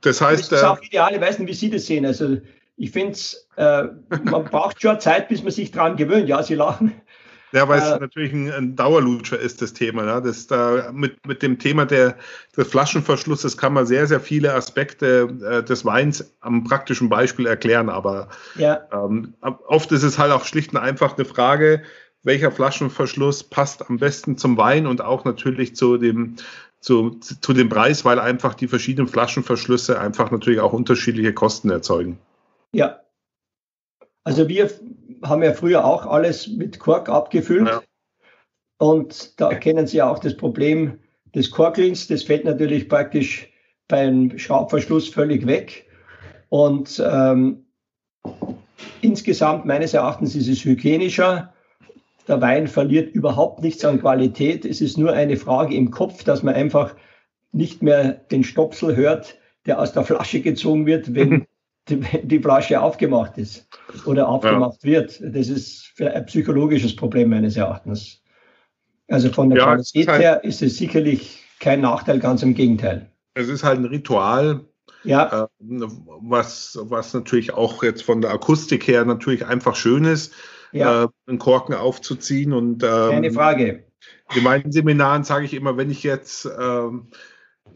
Speaker 1: Das heißt. Das
Speaker 2: ist auch ideal, ich weiß nicht, wie Sie das sehen. Also ich finde es, äh, man braucht schon Zeit, bis man sich daran gewöhnt. Ja, Sie lachen.
Speaker 1: Ja, weil es äh, natürlich ein, ein, Dauerlutscher ist, das Thema. Ne? Das da mit, mit dem Thema der, des Flaschenverschlusses kann man sehr, sehr viele Aspekte äh, des Weins am praktischen Beispiel erklären. Aber ja. ähm, oft ist es halt auch schlicht und einfach eine Frage, welcher Flaschenverschluss passt am besten zum Wein und auch natürlich zu dem, zu, zu dem Preis, weil einfach die verschiedenen Flaschenverschlüsse einfach natürlich auch unterschiedliche Kosten erzeugen.
Speaker 2: Ja. Also wir haben ja früher auch alles mit Kork abgefüllt. Ja. Und da kennen Sie auch das Problem des Korklings. Das fällt natürlich praktisch beim Schraubverschluss völlig weg. Und ähm, insgesamt meines Erachtens ist es hygienischer. Der Wein verliert überhaupt nichts an Qualität. Es ist nur eine Frage im Kopf, dass man einfach nicht mehr den Stopsel hört, der aus der Flasche gezogen wird, wenn die, die Flasche aufgemacht ist oder aufgemacht ja. wird. Das ist ein psychologisches Problem meines Erachtens. Also von der ja, Qualität halt, her ist es sicherlich kein Nachteil, ganz im Gegenteil.
Speaker 1: Es ist halt ein Ritual, ja. Äh, was, was natürlich auch jetzt von der Akustik her natürlich einfach schön ist, ja. äh, einen Korken aufzuziehen. Und,
Speaker 2: ähm, Keine Frage.
Speaker 1: In meinen Seminaren sage ich immer, wenn ich jetzt ähm,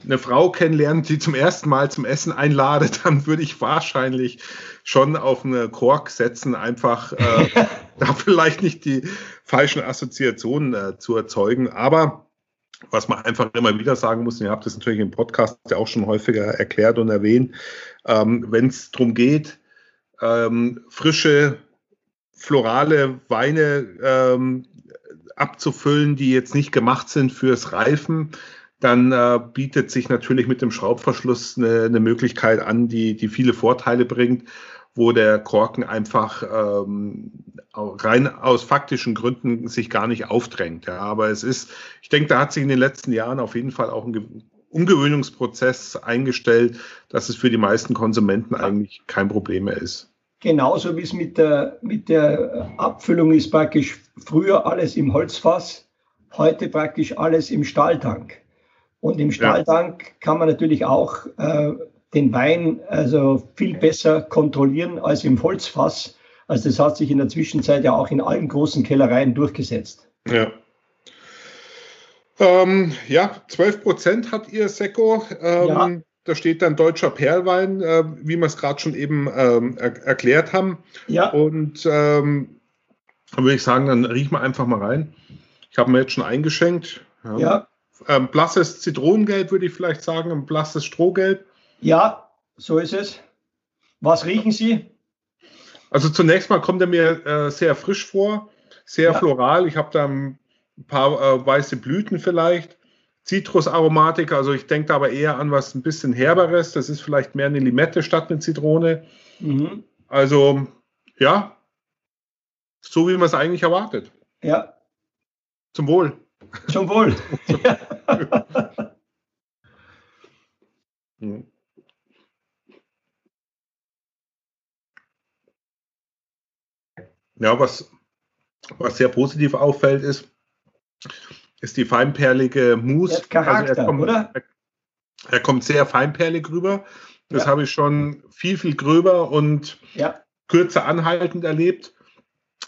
Speaker 1: eine Frau kennenlernt, die zum ersten Mal zum Essen einlade, dann würde ich wahrscheinlich schon auf eine Kork setzen, einfach äh, da vielleicht nicht die falschen Assoziationen äh, zu erzeugen. Aber was man einfach immer wieder sagen muss, und ihr habt das natürlich im Podcast ja auch schon häufiger erklärt und erwähnt, ähm, wenn es darum geht, ähm, frische, florale Weine ähm, abzufüllen, die jetzt nicht gemacht sind fürs Reifen, dann äh, bietet sich natürlich mit dem Schraubverschluss eine, eine, Möglichkeit an, die, die viele Vorteile bringt, wo der Korken einfach ähm, rein aus faktischen Gründen sich gar nicht aufdrängt. Ja. Aber es ist, ich denke, da hat sich in den letzten Jahren auf jeden Fall auch ein Umgewöhnungsprozess eingestellt, dass es für die meisten Konsumenten eigentlich kein Problem mehr ist.
Speaker 2: Genauso wie es mit der, mit der Abfüllung ist praktisch früher alles im Holzfass, heute praktisch alles im Stahltank. Und im Stahltank ja. kann man natürlich auch äh, den Wein also viel besser kontrollieren als im Holzfass. Also das hat sich in der Zwischenzeit ja auch in allen großen Kellereien durchgesetzt.
Speaker 1: Ja. Ähm, ja, 12 Prozent hat ihr Sekko. Ähm, ja. Da steht dann deutscher Perlwein, äh, wie wir es gerade schon eben ähm, er erklärt haben. Ja. Und ähm, dann würde ich sagen, dann riechen wir einfach mal rein. Ich habe mir jetzt schon eingeschenkt.
Speaker 2: Ja. ja
Speaker 1: ähm, blasses Zitronengelb, würde ich vielleicht sagen, ein blasses Strohgelb.
Speaker 2: Ja, so ist es. Was riechen Sie?
Speaker 1: Also zunächst mal kommt er mir äh, sehr frisch vor, sehr ja. floral. Ich habe da ein paar äh, weiße Blüten vielleicht. Zitrusaromatik, also ich denke da aber eher an was ein bisschen herberes. Das ist vielleicht mehr eine Limette statt eine Zitrone. Mhm. Also ja, so wie man es eigentlich erwartet.
Speaker 2: Ja.
Speaker 1: Zum Wohl.
Speaker 2: Zum Wohl.
Speaker 1: ja, was, was sehr positiv auffällt, ist, ist die feinperlige Mousse.
Speaker 2: Charakter, also er kommt, oder? Er,
Speaker 1: er, kommt sehr feinperlig rüber. Das ja. habe ich schon viel, viel gröber und ja. kürzer anhaltend erlebt.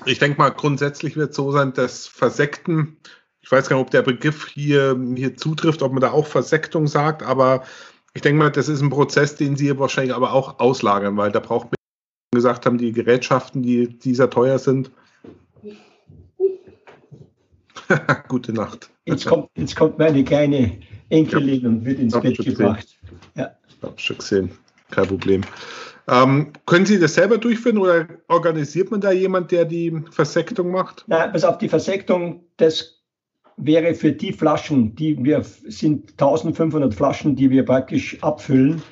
Speaker 1: Ich denke mal, grundsätzlich wird es so sein, dass Versekten ich weiß gar nicht, ob der Begriff hier, hier zutrifft, ob man da auch Versektung sagt, aber ich denke mal, das ist ein Prozess, den Sie wahrscheinlich aber auch auslagern, weil da braucht man gesagt haben, die Gerätschaften, die, die sehr teuer sind. Gute Nacht.
Speaker 2: Jetzt kommt, jetzt kommt meine kleine Enkelin ja. und wird ins Bett gebracht.
Speaker 1: Ja. Ich habe schon gesehen. Kein Problem. Ähm, können Sie das selber durchführen oder organisiert man da jemand, der die Versektung macht?
Speaker 2: Nein, pass auf, die Versektung, das wäre für die Flaschen, die wir sind 1500 Flaschen, die wir praktisch abfüllen,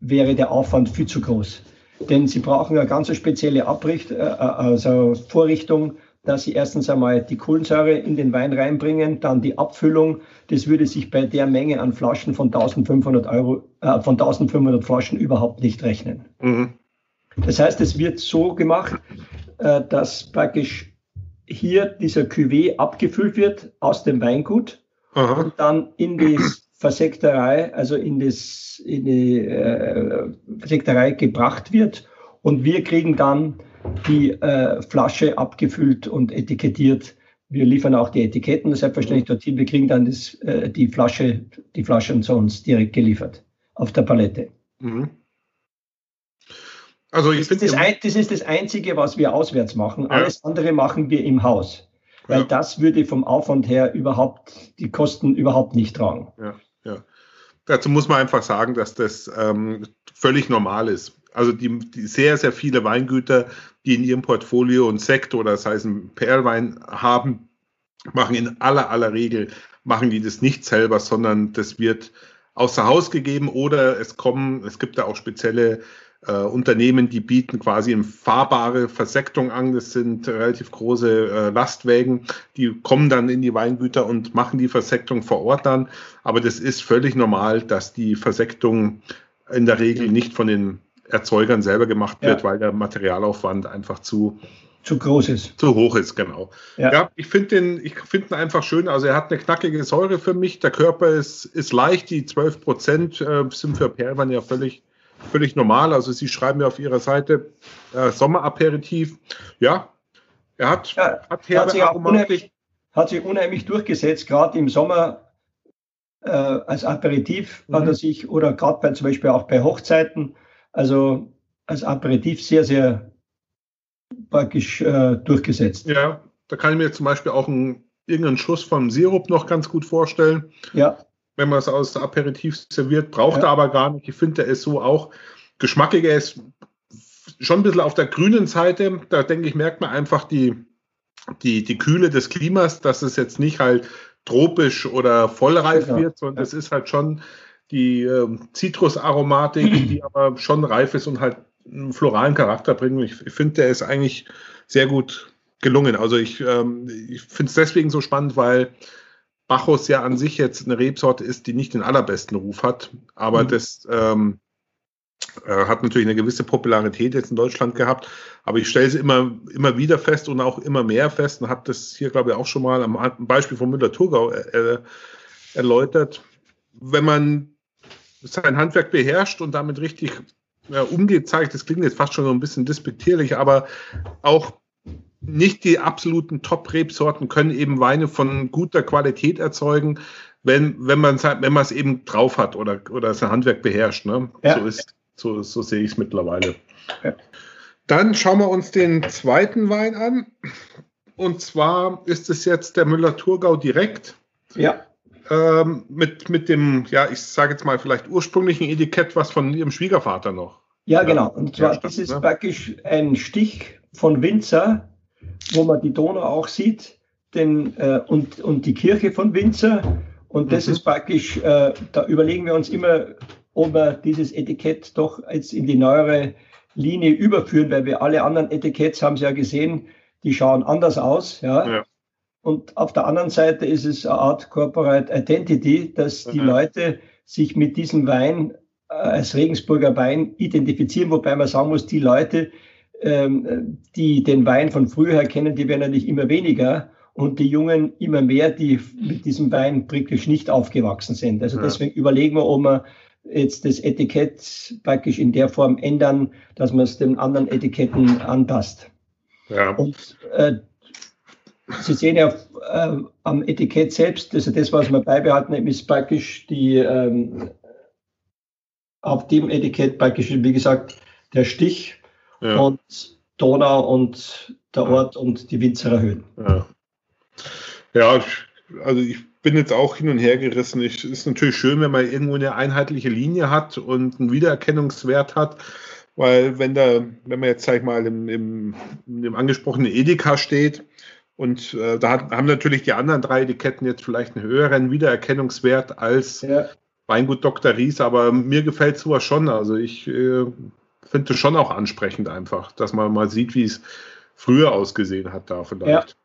Speaker 2: wäre der Aufwand viel zu groß. Denn Sie brauchen eine ganz spezielle Abricht, äh, äh, also Vorrichtung, dass Sie erstens einmal die Kohlensäure in den Wein reinbringen, dann die Abfüllung. Das würde sich bei der Menge an Flaschen von 1500 Euro, äh, von 1500 Flaschen überhaupt nicht rechnen. Mhm. Das heißt, es wird so gemacht, äh, dass praktisch hier dieser Cuvée abgefüllt wird aus dem Weingut Aha. und dann in die Versekterei, also in, das, in die äh, Versekterei gebracht wird. Und wir kriegen dann die äh, Flasche abgefüllt und etikettiert. Wir liefern auch die Etiketten selbstverständlich dorthin. Wir kriegen dann das, äh, die Flasche, die Flaschen zu uns direkt geliefert auf der Palette. Mhm. Also ich das, ist das, das ist das Einzige, was wir auswärts machen. Ja. Alles andere machen wir im Haus. Weil ja. das würde vom Aufwand her überhaupt die Kosten überhaupt nicht tragen.
Speaker 1: Ja, ja. Dazu muss man einfach sagen, dass das ähm, völlig normal ist. Also die, die, sehr, sehr viele Weingüter, die in ihrem Portfolio ein Sekt oder das heißt ein Perlwein haben, machen in aller, aller Regel, machen die das nicht selber, sondern das wird außer Haus gegeben oder es kommen, es gibt da auch spezielle äh, Unternehmen, die bieten quasi eine fahrbare Versektung an. Das sind relativ große äh, Lastwägen, die kommen dann in die Weingüter und machen die Versektung vor Ort dann. Aber das ist völlig normal, dass die Versektung in der Regel nicht von den Erzeugern selber gemacht wird, ja. weil der Materialaufwand einfach zu
Speaker 2: zu groß ist.
Speaker 1: Zu hoch ist, genau. Ja, ja ich finde den, ich finde ihn einfach schön. Also er hat eine knackige Säure für mich. Der Körper ist, ist leicht. Die 12 Prozent äh, sind für Perlwein ja völlig, völlig normal. Also Sie schreiben ja auf Ihrer Seite äh, Sommeraperitif. Ja, er hat, ja,
Speaker 2: hat, hat, sich unheimlich, hat sich unheimlich durchgesetzt, gerade im Sommer äh, als Aperitif mhm. hat er sich, oder gerade bei, zum Beispiel auch bei Hochzeiten, also als Aperitif sehr, sehr praktisch äh, durchgesetzt.
Speaker 1: Ja, da kann ich mir zum Beispiel auch einen, irgendeinen Schuss vom Sirup noch ganz gut vorstellen.
Speaker 2: Ja.
Speaker 1: Wenn man es aus Aperitif serviert, braucht ja. er aber gar nicht. Ich finde, er ist so auch geschmackig. Er ist schon ein bisschen auf der grünen Seite. Da denke ich, merkt man einfach die, die, die Kühle des Klimas, dass es jetzt nicht halt tropisch oder vollreif genau. wird, sondern es ist halt schon die äh, Zitrusaromatik, die aber schon reif ist und halt einen floralen Charakter bringen. Ich, ich finde, der ist eigentlich sehr gut gelungen. Also ich, ähm, ich finde es deswegen so spannend, weil Bacchus ja an sich jetzt eine Rebsorte ist, die nicht den allerbesten Ruf hat, aber mhm. das ähm, äh, hat natürlich eine gewisse Popularität jetzt in Deutschland gehabt. Aber ich stelle es immer, immer wieder fest und auch immer mehr fest und habe das hier, glaube ich, auch schon mal am Beispiel von Müller-Thurgau äh, erläutert. Wenn man sein Handwerk beherrscht und damit richtig ja, umgeht, zeigt, das klingt jetzt fast schon so ein bisschen despektierlich, aber auch nicht die absoluten Top-Rebsorten können eben Weine von guter Qualität erzeugen, wenn, wenn man es wenn man es eben drauf hat oder, oder sein Handwerk beherrscht. Ne? Ja. So, ist, so, so sehe ich es mittlerweile. Ja. Dann schauen wir uns den zweiten Wein an. Und zwar ist es jetzt der Müller-Thurgau direkt.
Speaker 2: Ja
Speaker 1: ähm, mit, mit dem, ja, ich sage jetzt mal vielleicht ursprünglichen Etikett, was von ihrem Schwiegervater noch.
Speaker 2: Ja, genau. Und zwar, das ist ne? praktisch ein Stich von Winzer, wo man die Donau auch sieht, den, äh, und, und die Kirche von Winzer. Und das mhm. ist praktisch, äh, da überlegen wir uns immer, ob wir dieses Etikett doch jetzt in die neuere Linie überführen, weil wir alle anderen Etiketts haben Sie ja gesehen, die schauen anders aus. Ja. ja. Und auf der anderen Seite ist es eine Art Corporate Identity, dass die mhm. Leute sich mit diesem Wein äh, als Regensburger Wein identifizieren, wobei man sagen muss, die Leute, ähm, die den Wein von früher kennen, die werden natürlich immer weniger und die Jungen immer mehr, die mit diesem Wein praktisch nicht aufgewachsen sind. Also ja. deswegen überlegen wir, ob wir jetzt das Etikett praktisch in der Form ändern, dass man es den anderen Etiketten anpasst. Ja. Und äh, Sie sehen ja äh, am Etikett selbst, also das, was wir beibehalten haben, ist praktisch die, ähm, auf dem Etikett praktisch, wie gesagt, der Stich ja. und Donau und der Ort und die Winzerer Höhen.
Speaker 1: Ja. ja, also ich bin jetzt auch hin und her gerissen. Es ist natürlich schön, wenn man irgendwo eine einheitliche Linie hat und einen Wiedererkennungswert hat. Weil wenn da, wenn man jetzt, sag ich mal, im, im, im angesprochenen Edeka steht, und äh, da hat, haben natürlich die anderen drei Etiketten jetzt vielleicht einen höheren Wiedererkennungswert als ja. Weingut Dr. Ries, aber mir gefällt sowas schon. Also ich äh, finde es schon auch ansprechend einfach, dass man mal sieht, wie es früher ausgesehen hat da vielleicht.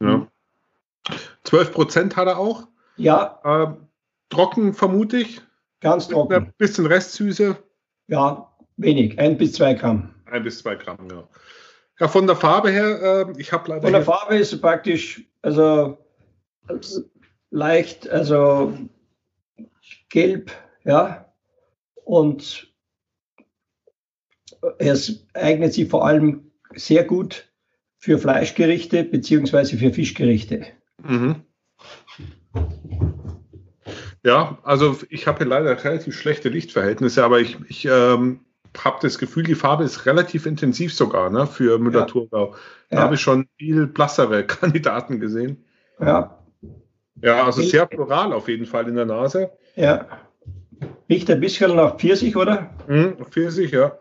Speaker 1: Ja. ja. 12 Prozent hat er auch.
Speaker 2: Ja.
Speaker 1: Äh, trocken vermute ich.
Speaker 2: Ganz trocken. Ein
Speaker 1: bisschen Restsüße.
Speaker 2: Ja, wenig. Ein bis zwei Gramm.
Speaker 1: Ein bis zwei Gramm, ja. Ja, von der Farbe her, äh, ich habe leider.
Speaker 2: Von der Farbe ist praktisch, also leicht, also gelb, ja. Und es eignet sich vor allem sehr gut für Fleischgerichte beziehungsweise für Fischgerichte. Mhm.
Speaker 1: Ja, also ich habe hier leider relativ schlechte Lichtverhältnisse, aber ich, ich ähm, habe das Gefühl, die Farbe ist relativ intensiv sogar ne, für Müller-Thurgau. Da ja. habe ich schon viel blassere Kandidaten gesehen.
Speaker 2: Ja.
Speaker 1: Ja, also sehr floral auf jeden Fall in der Nase.
Speaker 2: Ja. Riecht ein bisschen nach Pfirsich, oder?
Speaker 1: Mhm, Pfirsich, ja.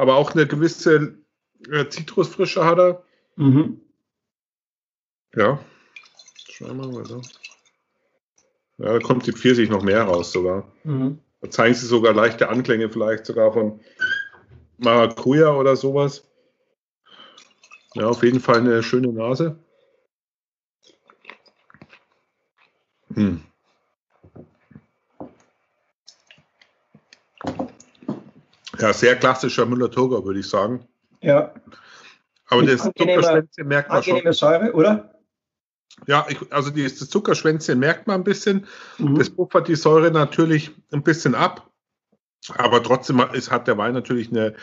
Speaker 1: Aber auch eine gewisse äh, Zitrusfrische hat er. Mhm. Ja. Schauen wir mal so. Ja, da kommt die Pfirsich noch mehr raus sogar. Mhm. Da zeigen sie sogar leichte Anklänge vielleicht sogar von Maracuja oder sowas. Ja, auf jeden Fall eine schöne Nase. Hm. Ja, sehr klassischer Müller-Turger, würde ich sagen.
Speaker 2: Ja.
Speaker 1: Aber das Zuckerschwänzchen merkt man schon.
Speaker 2: Säure, oder?
Speaker 1: Ja, ich, also das Zuckerschwänzchen merkt man ein bisschen. Mhm. Das puffert die Säure natürlich ein bisschen ab. Aber trotzdem ist, hat der Wein natürlich eine,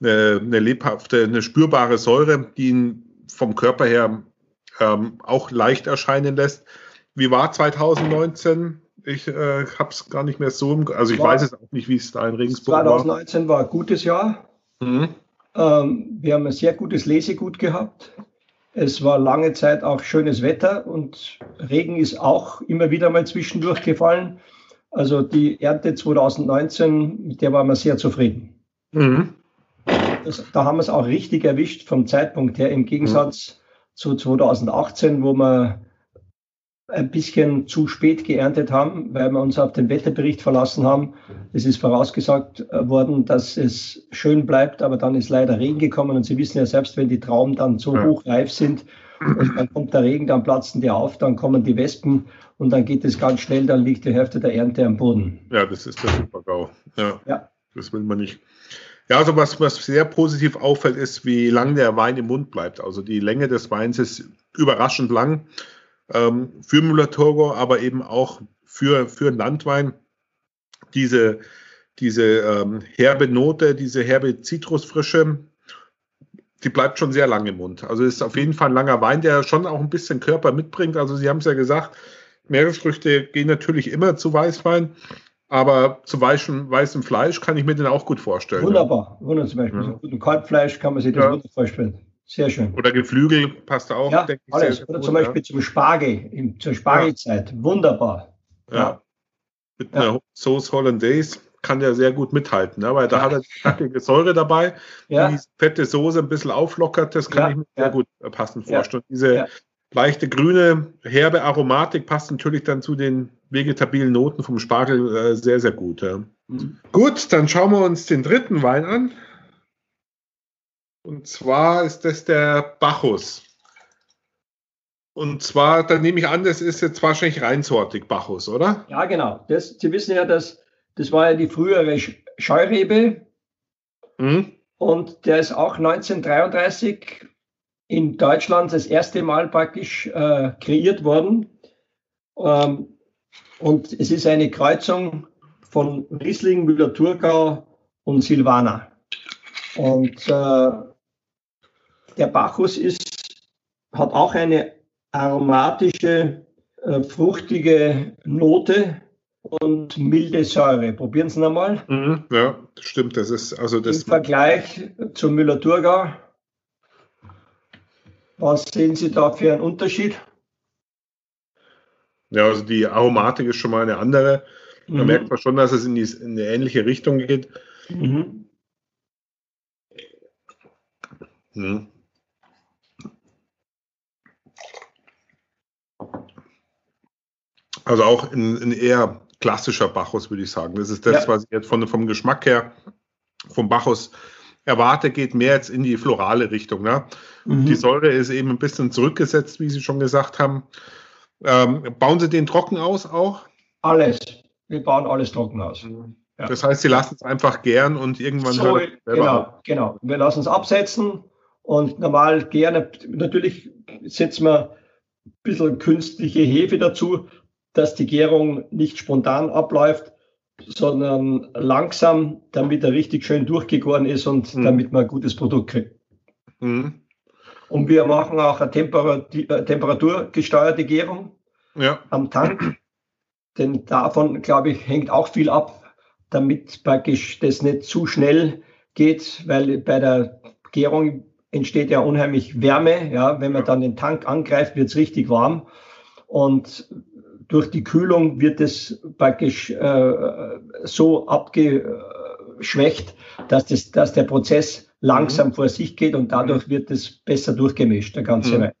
Speaker 1: eine, eine lebhafte, eine spürbare Säure, die ihn vom Körper her ähm, auch leicht erscheinen lässt. Wie war 2019? Ich äh, habe es gar nicht mehr so, im, also ich war, weiß es auch nicht, wie es da in Regensburg
Speaker 2: 2019 war. 2019 war ein gutes Jahr. Mhm. Ähm, wir haben ein sehr gutes Lesegut gehabt. Es war lange Zeit auch schönes Wetter und Regen ist auch immer wieder mal zwischendurch gefallen. Also die Ernte 2019, mit der waren wir sehr zufrieden. Mhm. Das, da haben wir es auch richtig erwischt vom Zeitpunkt her, im Gegensatz mhm. zu 2018, wo wir ein bisschen zu spät geerntet haben, weil wir uns auf den Wetterbericht verlassen haben. Es ist vorausgesagt äh, worden, dass es schön bleibt, aber dann ist leider Regen gekommen und Sie wissen ja selbst, wenn die Trauben dann so hochreif sind und dann kommt der Regen, dann platzen die auf, dann kommen die Wespen und dann geht es ganz schnell, dann liegt die Hälfte der Ernte am Boden.
Speaker 1: Ja, das ist der Super-GAU. Ja, ja. Das will man nicht. Ja, also was, was sehr positiv auffällt, ist, wie lang der Wein im Mund bleibt. Also die Länge des Weins ist überraschend lang ähm, für Müller-Thurgau, aber eben auch für, für Landwein. Diese, diese ähm, herbe Note, diese herbe Zitrusfrische, die bleibt schon sehr lange im Mund. Also ist auf jeden Fall ein langer Wein, der schon auch ein bisschen Körper mitbringt. Also Sie haben es ja gesagt, Meeresfrüchte gehen natürlich immer zu Weißwein, aber zu weißem, weißem Fleisch kann ich mir den auch gut vorstellen.
Speaker 2: Wunderbar, wunderbar. Zum Beispiel ja. so Kalbfleisch kann man sich das ja. gut vorstellen. Sehr schön.
Speaker 1: Oder Geflügel passt auch.
Speaker 2: Ja, denke ich, alles. Oder gut, zum Beispiel ja. zum Spargel, zur Spargelzeit. Ja. Wunderbar.
Speaker 1: Ja. ja. Mit einer Sauce Hollandaise kann der sehr gut mithalten, ne? weil da hat er die knackige Säure dabei, ja. die fette Soße ein bisschen auflockert, das kann ich mir sehr gut passend vorstellen. Diese leichte grüne, herbe Aromatik passt natürlich dann zu den vegetabilen Noten vom Spargel äh, sehr, sehr gut. Mhm. Gut, dann schauen wir uns den dritten Wein an. Und zwar ist das der Bacchus. Und zwar, da nehme ich an, das ist jetzt wahrscheinlich reinsortig Bacchus, oder?
Speaker 2: Ja, genau. Das, Sie wissen ja, dass, das war ja die frühere Scheurebe. Mhm. Und der ist auch 1933 in Deutschland das erste Mal praktisch äh, kreiert worden. Ähm, und es ist eine Kreuzung von Riesling, Müller-Thurgau und Silvaner. Und äh, der Bacchus ist, hat auch eine aromatische, äh, fruchtige Note und milde Säure. Probieren Sie nochmal.
Speaker 1: Mhm, ja, stimmt. Das ist also das.
Speaker 2: Im Vergleich zum Müller-Thurgau. Was sehen Sie da für einen Unterschied?
Speaker 1: Ja, also die Aromatik ist schon mal eine andere. Da mhm. merkt man schon, dass es in, die, in eine ähnliche Richtung geht. Mhm. Mhm. Also auch ein, eher klassischer Bacchus, würde ich sagen. Das ist das, ja. was ich jetzt von, vom Geschmack her vom Bacchus erwarte, geht mehr jetzt in die florale Richtung. Ne? Mhm. Die Säure ist eben ein bisschen zurückgesetzt, wie Sie schon gesagt haben. Ähm, bauen Sie den trocken aus auch?
Speaker 2: Alles. Wir bauen alles trocken aus.
Speaker 1: Ja. Das heißt, Sie lassen es einfach gern und irgendwann
Speaker 2: so, genau, auf. genau. Wir lassen es absetzen und normal gerne, natürlich setzen wir ein bisschen künstliche Hefe dazu, dass die Gärung nicht spontan abläuft, sondern langsam, damit er richtig schön durchgegoren ist und mhm. damit man ein gutes Produkt kriegt. Mhm. Und wir machen auch eine äh, temperaturgesteuerte Gärung ja. am Tank. Denn davon, glaube ich, hängt auch viel ab, damit praktisch das nicht zu schnell geht, weil bei der Gärung entsteht ja unheimlich Wärme. Ja, wenn man dann den Tank angreift, wird es richtig warm. Und durch die Kühlung wird es praktisch äh, so abgeschwächt, dass, das, dass der Prozess langsam mhm. vor sich geht und dadurch wird es besser durchgemischt, der ganze mhm. Wein.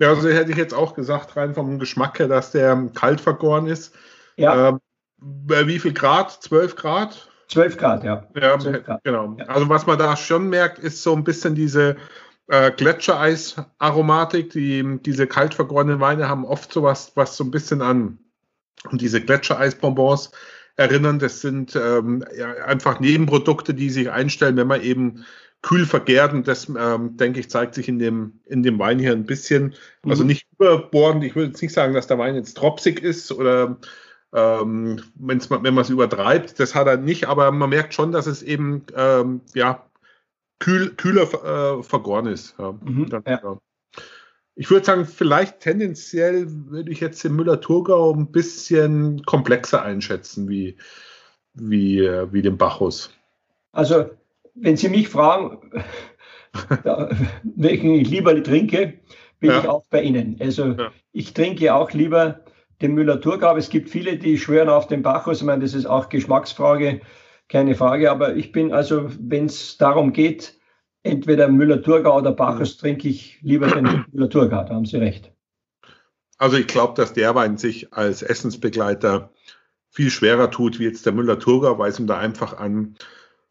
Speaker 1: Ja, also hätte ich jetzt auch gesagt, rein vom Geschmack her, dass der kalt vergoren ist. Ja. Ähm, wie viel Grad? 12 Grad?
Speaker 2: 12 Grad, ja.
Speaker 1: Ja, 12 Grad. genau. Ja. Also was man da schon merkt, ist so ein bisschen diese äh, Gletschereis-Aromatik. Die, diese kalt vergorenen Weine haben oft sowas, was so ein bisschen an diese Gletschereisbonbons erinnern. Das sind ähm, ja, einfach Nebenprodukte, die sich einstellen, wenn man eben kühl vergärt. Und das, ähm, denke ich, zeigt sich in dem, in dem Wein hier ein bisschen. Also mhm. nicht überbordend. Ich würde jetzt nicht sagen, dass der Wein jetzt tropsig ist oder ähm, wenn's, wenn man es übertreibt. Das hat er nicht, aber man merkt schon, dass es eben ähm, ja, kühl, kühler äh, vergoren ist. Ja, mhm, ja. Ich würde sagen, vielleicht tendenziell würde ich jetzt den Müller-Thurgau ein bisschen komplexer einschätzen wie, wie, wie den Bacchus.
Speaker 2: Also, wenn Sie mich fragen, welchen ich lieber trinke, bin ja. ich auch bei Ihnen. Also, ja. ich trinke auch lieber den Müller-Thurgau. Es gibt viele, die schwören auf den Bacchus. Ich meine, das ist auch Geschmacksfrage, keine Frage. Aber ich bin also, wenn es darum geht, entweder Müller-Thurgau oder Bacchus, trinke ich lieber den Müller-Thurgau. Da haben Sie recht.
Speaker 1: Also ich glaube, dass der Wein sich als Essensbegleiter viel schwerer tut wie jetzt der Müller-Thurgau, weil es ihm da einfach an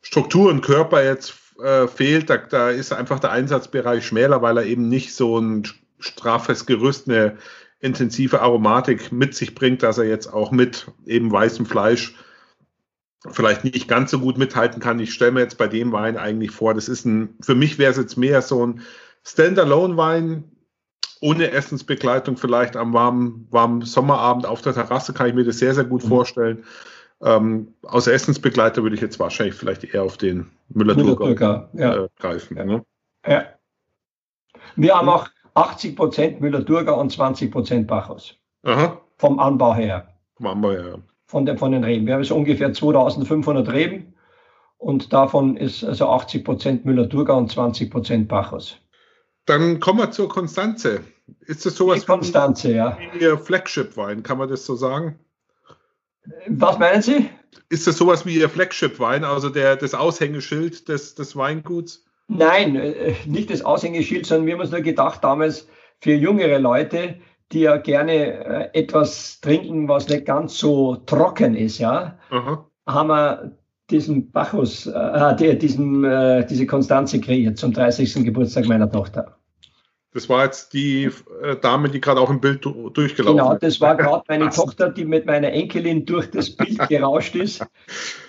Speaker 1: Struktur und Körper jetzt äh, fehlt. Da, da, ist einfach der Einsatzbereich schmäler, weil er eben nicht so ein straffes Gerüst, eine intensive Aromatik mit sich bringt, dass er jetzt auch mit eben weißem Fleisch vielleicht nicht ganz so gut mithalten kann. Ich stelle mir jetzt bei dem Wein eigentlich vor, das ist ein, für mich wäre es jetzt mehr so ein Standalone-Wein, ohne Essensbegleitung vielleicht am warmen, warmen Sommerabend auf der Terrasse kann ich mir das sehr, sehr gut mhm. vorstellen. Ähm, außer Essensbegleiter würde ich jetzt wahrscheinlich vielleicht eher auf den Müller-Thurgau
Speaker 2: ja. äh, greifen. Ja. Ne? ja. Wir haben auch 80 Prozent Müller-Thurgau und 20 Prozent Bacchus. Aha. Vom Anbau her. Vom Anbau her. Von den, von den Reben. Wir haben so ungefähr 2500 Reben und davon ist also 80 Prozent Müller-Thurgau und 20 Prozent Bacchus.
Speaker 1: Dann kommen wir zur Konstanze. Ist das sowas
Speaker 2: Die Konstanze, wie, ja.
Speaker 1: wie Ihr Flagship-Wein? Kann man das so sagen?
Speaker 2: Was meinen Sie?
Speaker 1: Ist das sowas wie Ihr Flagship-Wein, also der, das Aushängeschild des, des Weinguts?
Speaker 2: Nein, äh, nicht das Aushängeschild, sondern wir haben uns nur gedacht, damals für jüngere Leute, die ja gerne äh, etwas trinken, was nicht ganz so trocken ist, ja, Aha. haben wir diesen Bacchus, äh, diesen, äh, diese Konstanze kreiert zum 30. Geburtstag meiner Tochter.
Speaker 1: Das war jetzt die äh, Dame, die gerade auch im Bild durchgelaufen
Speaker 2: ist. Genau, das war gerade meine Tochter, die mit meiner Enkelin durch das Bild gerauscht ist,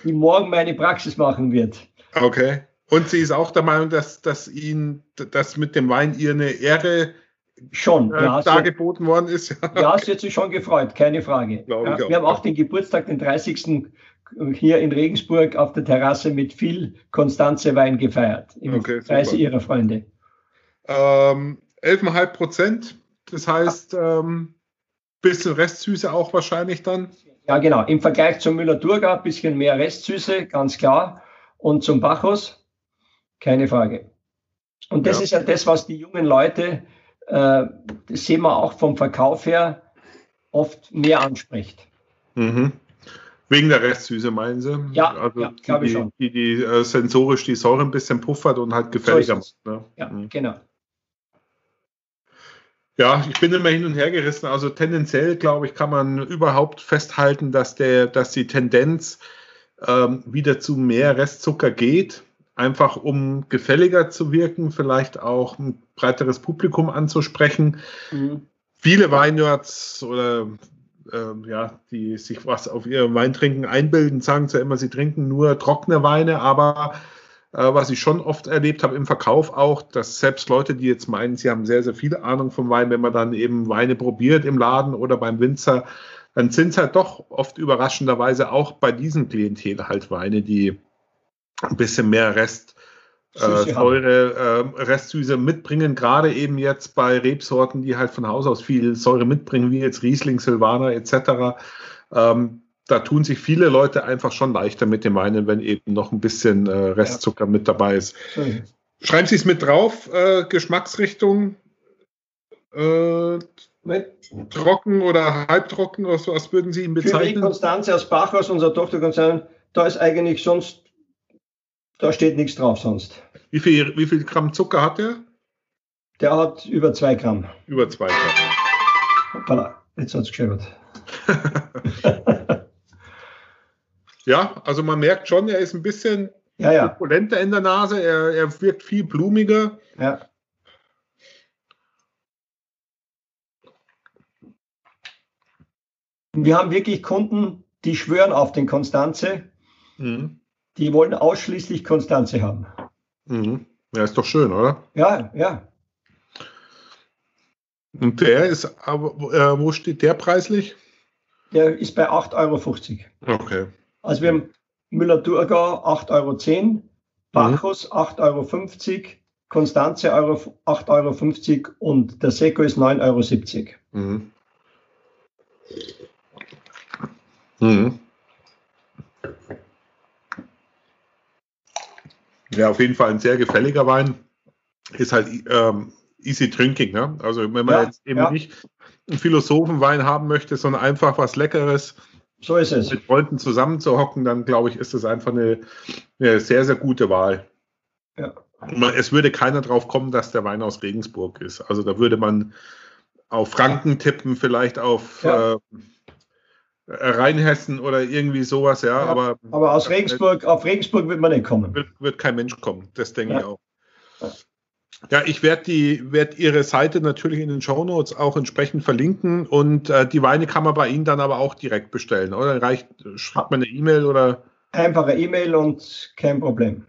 Speaker 2: die morgen meine Praxis machen wird.
Speaker 1: Okay. Und sie ist auch der Meinung, dass, dass Ihnen das mit dem Wein ihr eine Ehre
Speaker 2: schon
Speaker 1: äh, ja, dargeboten worden ist.
Speaker 2: Ja, sie hat sich schon gefreut, keine Frage. Ja, wir haben auch den Geburtstag, den 30. hier in Regensburg auf der Terrasse mit viel Konstanze Wein gefeiert. Im okay, Kreise ihrer Freunde.
Speaker 1: Ähm, 11,5 Prozent, das heißt, ähm, bisschen Restsüße auch wahrscheinlich dann.
Speaker 2: Ja, genau. Im Vergleich zum Müller-Thurgau ein bisschen mehr Restsüße, ganz klar. Und zum Bacchus keine Frage. Und das ja. ist ja das, was die jungen Leute, äh, das sehen wir auch vom Verkauf her, oft mehr anspricht.
Speaker 1: Mhm. Wegen der Restsüße, meinen Sie?
Speaker 2: Ja, also ja glaube
Speaker 1: ich
Speaker 2: schon.
Speaker 1: Die, die, die äh, sensorisch die Säure ein bisschen puffert und halt gefälliger
Speaker 2: macht. Ne? Ja, mhm. genau.
Speaker 1: Ja, ich bin immer hin und her gerissen. Also tendenziell, glaube ich, kann man überhaupt festhalten, dass, der, dass die Tendenz ähm, wieder zu mehr Restzucker geht einfach um gefälliger zu wirken, vielleicht auch ein breiteres Publikum anzusprechen. Mhm. Viele Weinnerds oder äh, ja, die sich was auf ihr Weintrinken einbilden, sagen zwar immer, sie trinken nur trockene Weine, aber äh, was ich schon oft erlebt habe im Verkauf auch, dass selbst Leute, die jetzt meinen, sie haben sehr, sehr viel Ahnung vom Wein, wenn man dann eben Weine probiert im Laden oder beim Winzer, dann sind es halt doch oft überraschenderweise auch bei diesem Klientel halt Weine, die ein bisschen mehr Rest äh, Säure, äh, Restsüße mitbringen, gerade eben jetzt bei Rebsorten, die halt von Haus aus viel Säure mitbringen, wie jetzt Riesling, Silvaner etc. Ähm, da tun sich viele Leute einfach schon leichter mit dem Weinen, wenn eben noch ein bisschen äh, Restzucker ja. mit dabei ist. Mhm. Schreiben Sie es mit drauf, äh, Geschmacksrichtung äh, trocken oder halbtrocken, was, was würden Sie ihm bezeichnen? Für
Speaker 2: Konstanze aus Bachhaus, unser Tochterkonzern, da ist eigentlich sonst da steht nichts drauf sonst.
Speaker 1: Wie viel, wie viel Gramm Zucker hat der?
Speaker 2: Der hat über zwei Gramm.
Speaker 1: Über zwei Gramm.
Speaker 2: Hoppala, jetzt hat es geschrieben.
Speaker 1: ja, also man merkt schon, er ist ein bisschen
Speaker 2: ja, ja.
Speaker 1: opulenter in der Nase, er, er wirkt viel blumiger.
Speaker 2: Ja. Wir haben wirklich Kunden, die schwören auf den Konstanze. Mhm. Die wollen ausschließlich Konstanze haben.
Speaker 1: Mhm. Ja, ist doch schön, oder?
Speaker 2: Ja, ja.
Speaker 1: Und der ist, aber äh, wo steht der preislich?
Speaker 2: Der ist bei 8,50
Speaker 1: Euro. Okay.
Speaker 2: Also wir haben Müller-Thurgau 8,10 Euro, Bacchus mhm. 8,50 Euro, Konstanze 8,50 Euro und der Seko ist 9,70 Euro. Mhm.
Speaker 1: Mhm. Ja, auf jeden Fall ein sehr gefälliger Wein. Ist halt ähm, easy drinking. Ne? Also wenn man ja, jetzt eben ja. nicht einen Philosophenwein haben möchte, sondern einfach was Leckeres.
Speaker 2: So ist es.
Speaker 1: Mit Freunden zusammenzuhocken, dann glaube ich, ist das einfach eine, eine sehr, sehr gute Wahl. Ja. Es würde keiner drauf kommen, dass der Wein aus Regensburg ist. Also da würde man auf Franken tippen, vielleicht auf ja. äh, Rheinhessen oder irgendwie sowas, ja. ja aber,
Speaker 2: aber aus Regensburg, auf Regensburg wird man nicht kommen.
Speaker 1: Wird, wird kein Mensch kommen, das denke ja. ich auch. Ja, ich werde die werd Ihre Seite natürlich in den Show Notes auch entsprechend verlinken und äh, die Weine kann man bei Ihnen dann aber auch direkt bestellen, oder? Reicht, schreibt man eine E-Mail oder?
Speaker 2: Einfache E-Mail und kein Problem.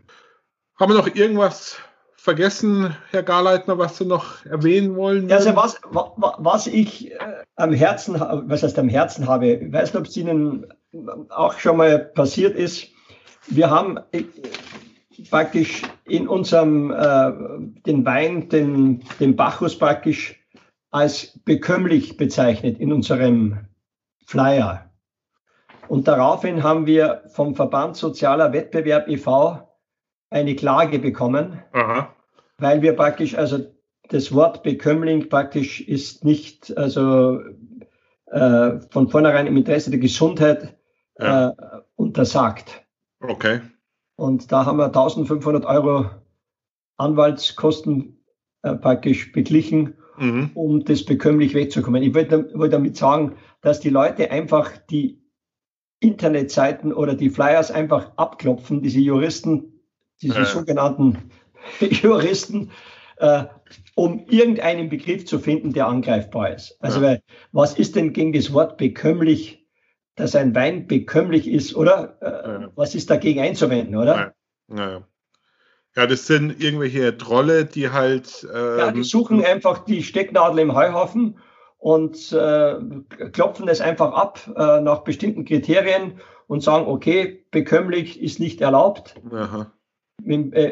Speaker 1: Haben wir noch irgendwas vergessen, Herr Garleitner, was Sie noch erwähnen wollen?
Speaker 2: Also was, was ich äh, am Herzen, was heißt am Herzen habe, ich weiß nicht, ob es Ihnen auch schon mal passiert ist. Wir haben äh, praktisch in unserem äh, den Wein, den, den Bacchus praktisch als bekömmlich bezeichnet in unserem Flyer. Und daraufhin haben wir vom Verband Sozialer Wettbewerb e.V eine Klage bekommen, Aha. weil wir praktisch, also das Wort Bekömmling praktisch ist nicht, also äh, von vornherein im Interesse der Gesundheit ja. äh, untersagt.
Speaker 1: Okay.
Speaker 2: Und da haben wir 1500 Euro Anwaltskosten äh, praktisch beglichen, mhm. um das bekömmlich wegzukommen. Ich wollte wollt damit sagen, dass die Leute einfach die Internetseiten oder die Flyers einfach abklopfen, diese Juristen diese ja. sogenannten Juristen, äh, um irgendeinen Begriff zu finden, der angreifbar ist. Also, ja. weil, was ist denn gegen das Wort bekömmlich, dass ein Wein bekömmlich ist, oder? Äh, ja. Was ist dagegen einzuwenden, oder?
Speaker 1: Ja. Ja, das sind irgendwelche Trolle, die halt.
Speaker 2: Ähm, ja, die suchen einfach die Stecknadel im Heuhaufen und äh, klopfen es einfach ab äh, nach bestimmten Kriterien und sagen, okay, bekömmlich ist nicht erlaubt. Aha äh,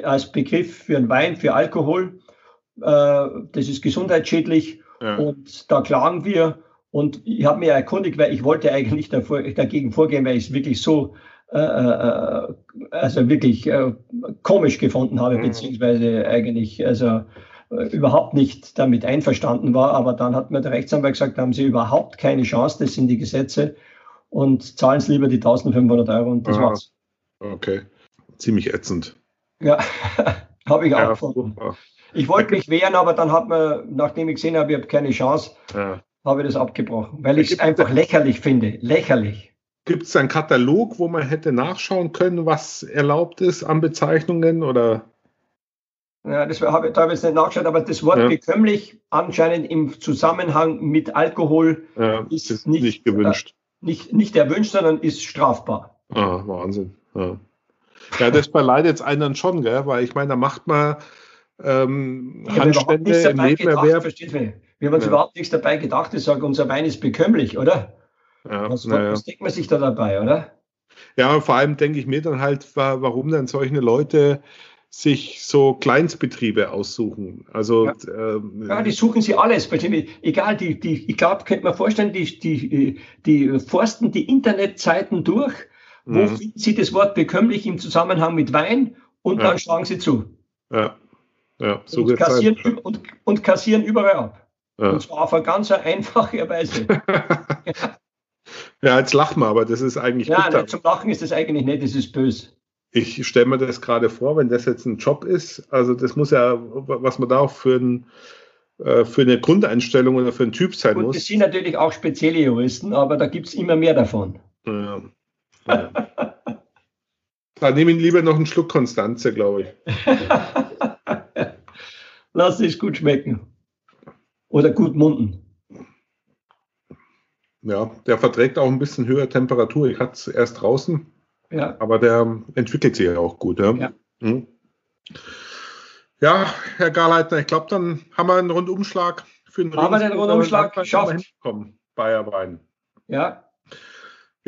Speaker 2: als Begriff für einen Wein, für Alkohol. Äh, das ist gesundheitsschädlich ja. und da klagen wir. Und ich habe mir erkundigt, weil ich wollte eigentlich davor, dagegen vorgehen, weil ich es wirklich so, äh, äh, also wirklich äh, komisch gefunden habe, mhm. beziehungsweise eigentlich, also äh, überhaupt nicht damit einverstanden war. Aber dann hat mir der Rechtsanwalt gesagt, da haben Sie überhaupt keine Chance, das sind die Gesetze und zahlen Sie lieber die 1500 Euro und das Aha. war's.
Speaker 1: Okay, ziemlich ätzend.
Speaker 2: Ja, habe ich auch ja. Super. Ich wollte mich wehren, aber dann hat man, nachdem ich gesehen habe, ich habe keine Chance, ja. habe ich das abgebrochen, weil ich es einfach lächerlich finde. Lächerlich.
Speaker 1: Gibt es einen Katalog, wo man hätte nachschauen können, was erlaubt ist an Bezeichnungen oder?
Speaker 2: Ja, das habe ich, jetzt nicht nachgeschaut, aber das Wort ja. bekömmlich anscheinend im Zusammenhang mit Alkohol
Speaker 1: ja, ist, ist, nicht, nicht gewünscht.
Speaker 2: Äh, nicht, nicht erwünscht, sondern ist strafbar.
Speaker 1: Ah, Wahnsinn. Ja, ja das beleidigt jetzt einen dann schon, gell? weil ich meine, da macht man ähm, ja, Handstände im Nebenerwerb.
Speaker 2: Wir haben uns ja. überhaupt nichts dabei gedacht. Ich sage, unser Wein ist bekömmlich, oder? Ja, was, ja. was denkt man sich da dabei, oder?
Speaker 1: Ja, vor allem denke ich mir dann halt, warum dann solche Leute sich so Kleinstbetriebe aussuchen. Also
Speaker 2: ja, ähm, ja die suchen sie alles. Egal, die, die, ich glaube, könnte man vorstellen, die, die, die forsten die Internetseiten durch, wo mhm. finden sie das Wort bekömmlich im Zusammenhang mit Wein und ja. dann schlagen sie zu.
Speaker 1: Ja, ja
Speaker 2: so und, kassieren, und, und kassieren überall ab. Ja. Und zwar auf eine ganz einfache Weise.
Speaker 1: ja, jetzt lachen wir, aber das ist eigentlich.
Speaker 2: Ja, nicht zum Lachen ist das eigentlich nicht, das ist böse.
Speaker 1: Ich stelle mir das gerade vor, wenn das jetzt ein Job ist, also das muss ja, was man da auch für, ein, äh, für eine Grundeinstellung oder für einen Typ sein Gut, muss.
Speaker 2: Das sind natürlich auch spezielle Juristen, aber da gibt es immer mehr davon.
Speaker 1: Ja. Da nehme ich lieber noch einen Schluck Konstanze, glaube ich.
Speaker 2: Lass es gut schmecken. Oder gut munden.
Speaker 1: Ja, der verträgt auch ein bisschen höhere Temperatur. Ich hatte es erst draußen. Ja. Aber der entwickelt sich ja auch gut. Ja, ja. Hm. ja Herr Garleitner, ich glaube, dann haben wir einen Rundumschlag
Speaker 2: für den Haben wir den Rundumschlag geschafft?
Speaker 1: Bayerwein.
Speaker 2: Ja.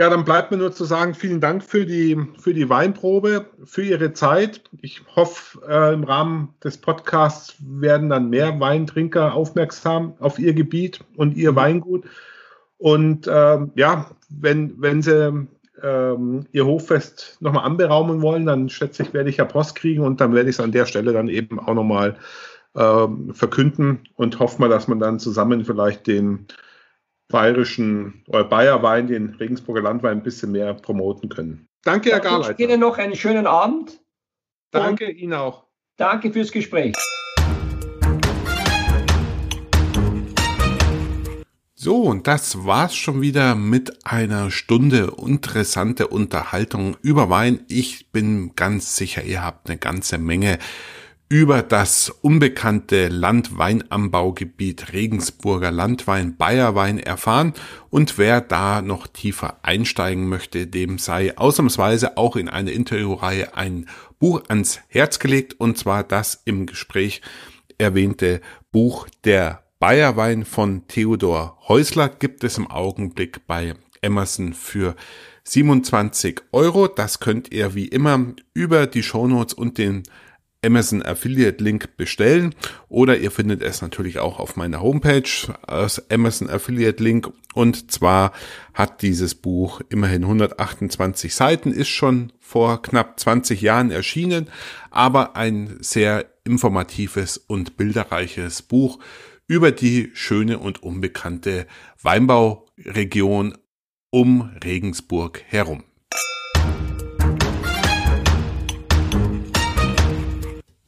Speaker 1: Ja, dann bleibt mir nur zu sagen, vielen Dank für die, für die Weinprobe, für Ihre Zeit. Ich hoffe, äh, im Rahmen des Podcasts werden dann mehr Weintrinker aufmerksam auf Ihr Gebiet und Ihr Weingut. Und äh, ja, wenn, wenn Sie ähm, ihr Hoffest nochmal anberaumen wollen, dann schätze ich, werde ich ja Post kriegen und dann werde ich es an der Stelle dann eben auch nochmal ähm, verkünden und hoffe mal, dass man dann zusammen vielleicht den bayerischen oder Bayerwein, den Regensburger Landwein ein bisschen mehr promoten können. Danke, Herr Garleiter.
Speaker 2: Ich Ihnen noch einen schönen Abend.
Speaker 1: Danke Ihnen auch.
Speaker 2: Danke fürs Gespräch.
Speaker 1: So, und das war's schon wieder mit einer Stunde interessante Unterhaltung über Wein. Ich bin ganz sicher, ihr habt eine ganze Menge über das unbekannte Landweinanbaugebiet Regensburger Landwein Bayerwein erfahren und wer da noch tiefer einsteigen möchte, dem sei ausnahmsweise auch in eine Interviewreihe ein Buch ans Herz gelegt und zwar das im Gespräch erwähnte Buch der Bayerwein von Theodor Häusler gibt es im Augenblick bei Emerson für 27 Euro. Das könnt ihr wie immer über die Shownotes und den Amazon Affiliate Link bestellen oder ihr findet es natürlich auch auf meiner Homepage als Amazon Affiliate Link und zwar hat dieses Buch immerhin 128 Seiten, ist schon vor knapp 20 Jahren erschienen, aber ein sehr informatives und bilderreiches Buch über die schöne und unbekannte Weinbauregion um Regensburg herum.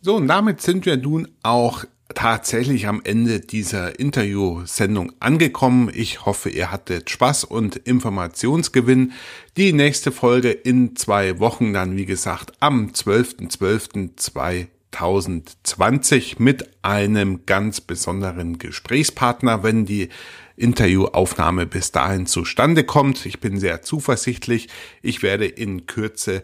Speaker 1: So, und damit sind wir nun auch tatsächlich am Ende dieser Interviewsendung angekommen. Ich hoffe, ihr hattet Spaß und Informationsgewinn. Die nächste Folge in zwei Wochen dann, wie gesagt, am 12.12.2020. 2020 mit einem ganz besonderen Gesprächspartner, wenn die Interviewaufnahme bis dahin zustande kommt. Ich bin sehr zuversichtlich. Ich werde in Kürze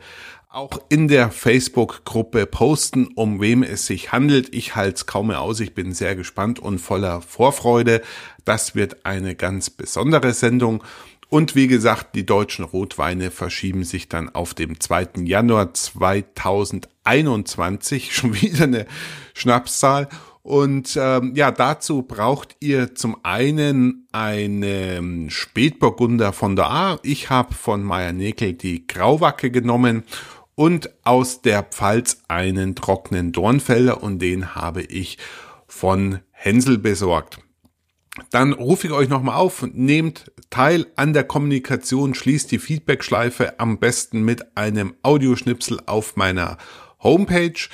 Speaker 1: auch in der Facebook-Gruppe posten, um wem es sich handelt. Ich halte es kaum mehr aus. Ich bin sehr gespannt und voller Vorfreude. Das wird eine ganz besondere Sendung. Und wie gesagt, die deutschen Rotweine verschieben sich dann auf dem 2. Januar 2021, schon wieder eine Schnapszahl. Und ähm, ja, dazu braucht ihr zum einen einen Spätburgunder von der A. Ich habe von Meier Nekel die Grauwacke genommen und aus der Pfalz einen trockenen Dornfelder und den habe ich von Hänsel besorgt. Dann rufe ich euch nochmal auf, nehmt teil an der Kommunikation, schließt die Feedback-Schleife am besten mit einem Audioschnipsel auf meiner Homepage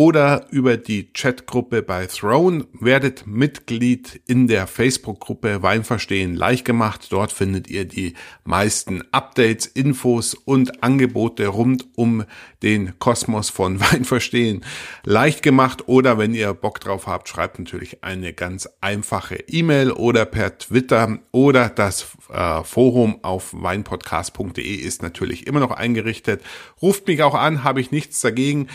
Speaker 1: oder über die Chatgruppe bei Throne. Werdet Mitglied in der Facebook-Gruppe Weinverstehen leicht gemacht. Dort findet ihr die meisten Updates, Infos und Angebote rund um den Kosmos von Weinverstehen leicht gemacht. Oder wenn ihr Bock drauf habt, schreibt natürlich eine ganz einfache E-Mail oder per Twitter oder das äh, Forum auf weinpodcast.de ist natürlich immer noch eingerichtet. Ruft mich auch an, habe ich nichts dagegen.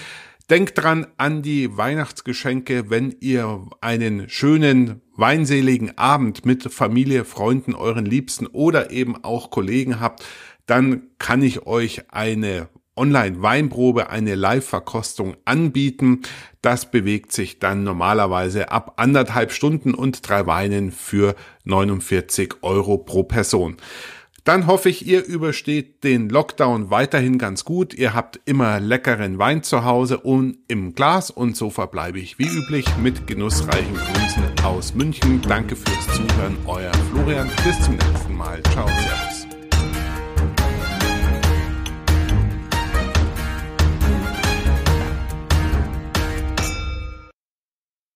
Speaker 1: Denkt dran an die Weihnachtsgeschenke, wenn ihr einen schönen, weinseligen Abend mit Familie, Freunden, euren Liebsten oder eben auch Kollegen habt, dann kann ich euch eine Online-Weinprobe, eine Live-Verkostung anbieten. Das bewegt sich dann normalerweise ab anderthalb Stunden und drei Weinen für 49 Euro pro Person. Dann hoffe ich, ihr übersteht den Lockdown weiterhin ganz gut. Ihr habt immer leckeren Wein zu Hause und im Glas und so verbleibe ich wie üblich mit genussreichen Grüßen aus München. Danke fürs Zuhören, euer Florian. Bis zum nächsten Mal. Ciao, Servus.